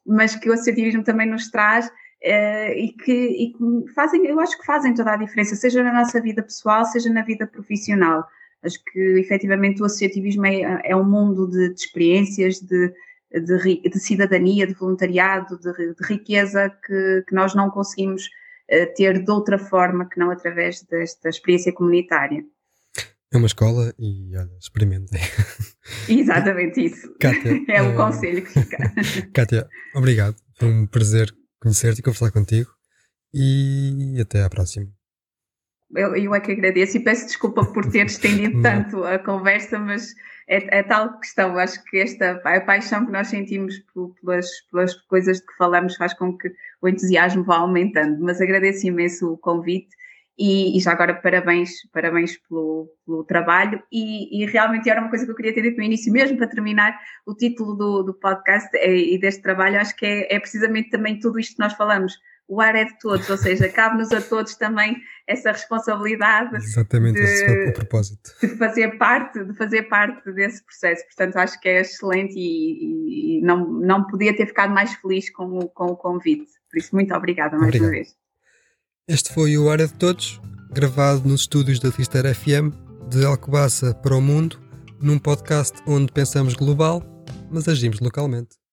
mas que o associativismo também nos traz. e, que, e que fazem, eu acho que fazem toda a diferença, seja na nossa vida pessoal, seja na vida profissional. Acho que efetivamente o associativismo é, é um mundo de, de experiências, de, de, de, cidadania, de voluntariado, de, riqueza que, que, nós não conseguimos uh, ter de outra forma que não através desta experiência comunitária. É uma escola e olha, experimentem. Exatamente isso. Kátia, é o uh, conselho que fica. Kátia, obrigado. Foi um prazer conhecer-te e conversar contigo. E até à próxima eu, eu é que agradeço e peço desculpa por ter estendido tanto a conversa, mas é, é, tal questão. Acho que esta a paixão que nós sentimos pelas, pelas coisas de que falamos faz com que o entusiasmo vá aumentando. Mas agradeço imenso o convite e, e já agora parabéns, parabéns pelo, pelo trabalho. E, e, realmente era uma coisa que eu queria ter dito no início, mesmo para terminar o título do, do podcast e, e deste trabalho. Acho que é, é precisamente também tudo isto que nós falamos o ar é de todos, ou seja, cabe-nos a todos também essa responsabilidade. Exatamente, de, esse foi o propósito. De fazer parte, de fazer parte desse processo. Portanto, acho que é excelente e, e não, não podia ter ficado mais feliz com o, com o convite. Por isso, muito obrigada mais Obrigado. uma vez. Este foi o Área de Todos, gravado nos estúdios da Tister FM, de Alcobaça para o mundo, num podcast onde pensamos global, mas agimos localmente.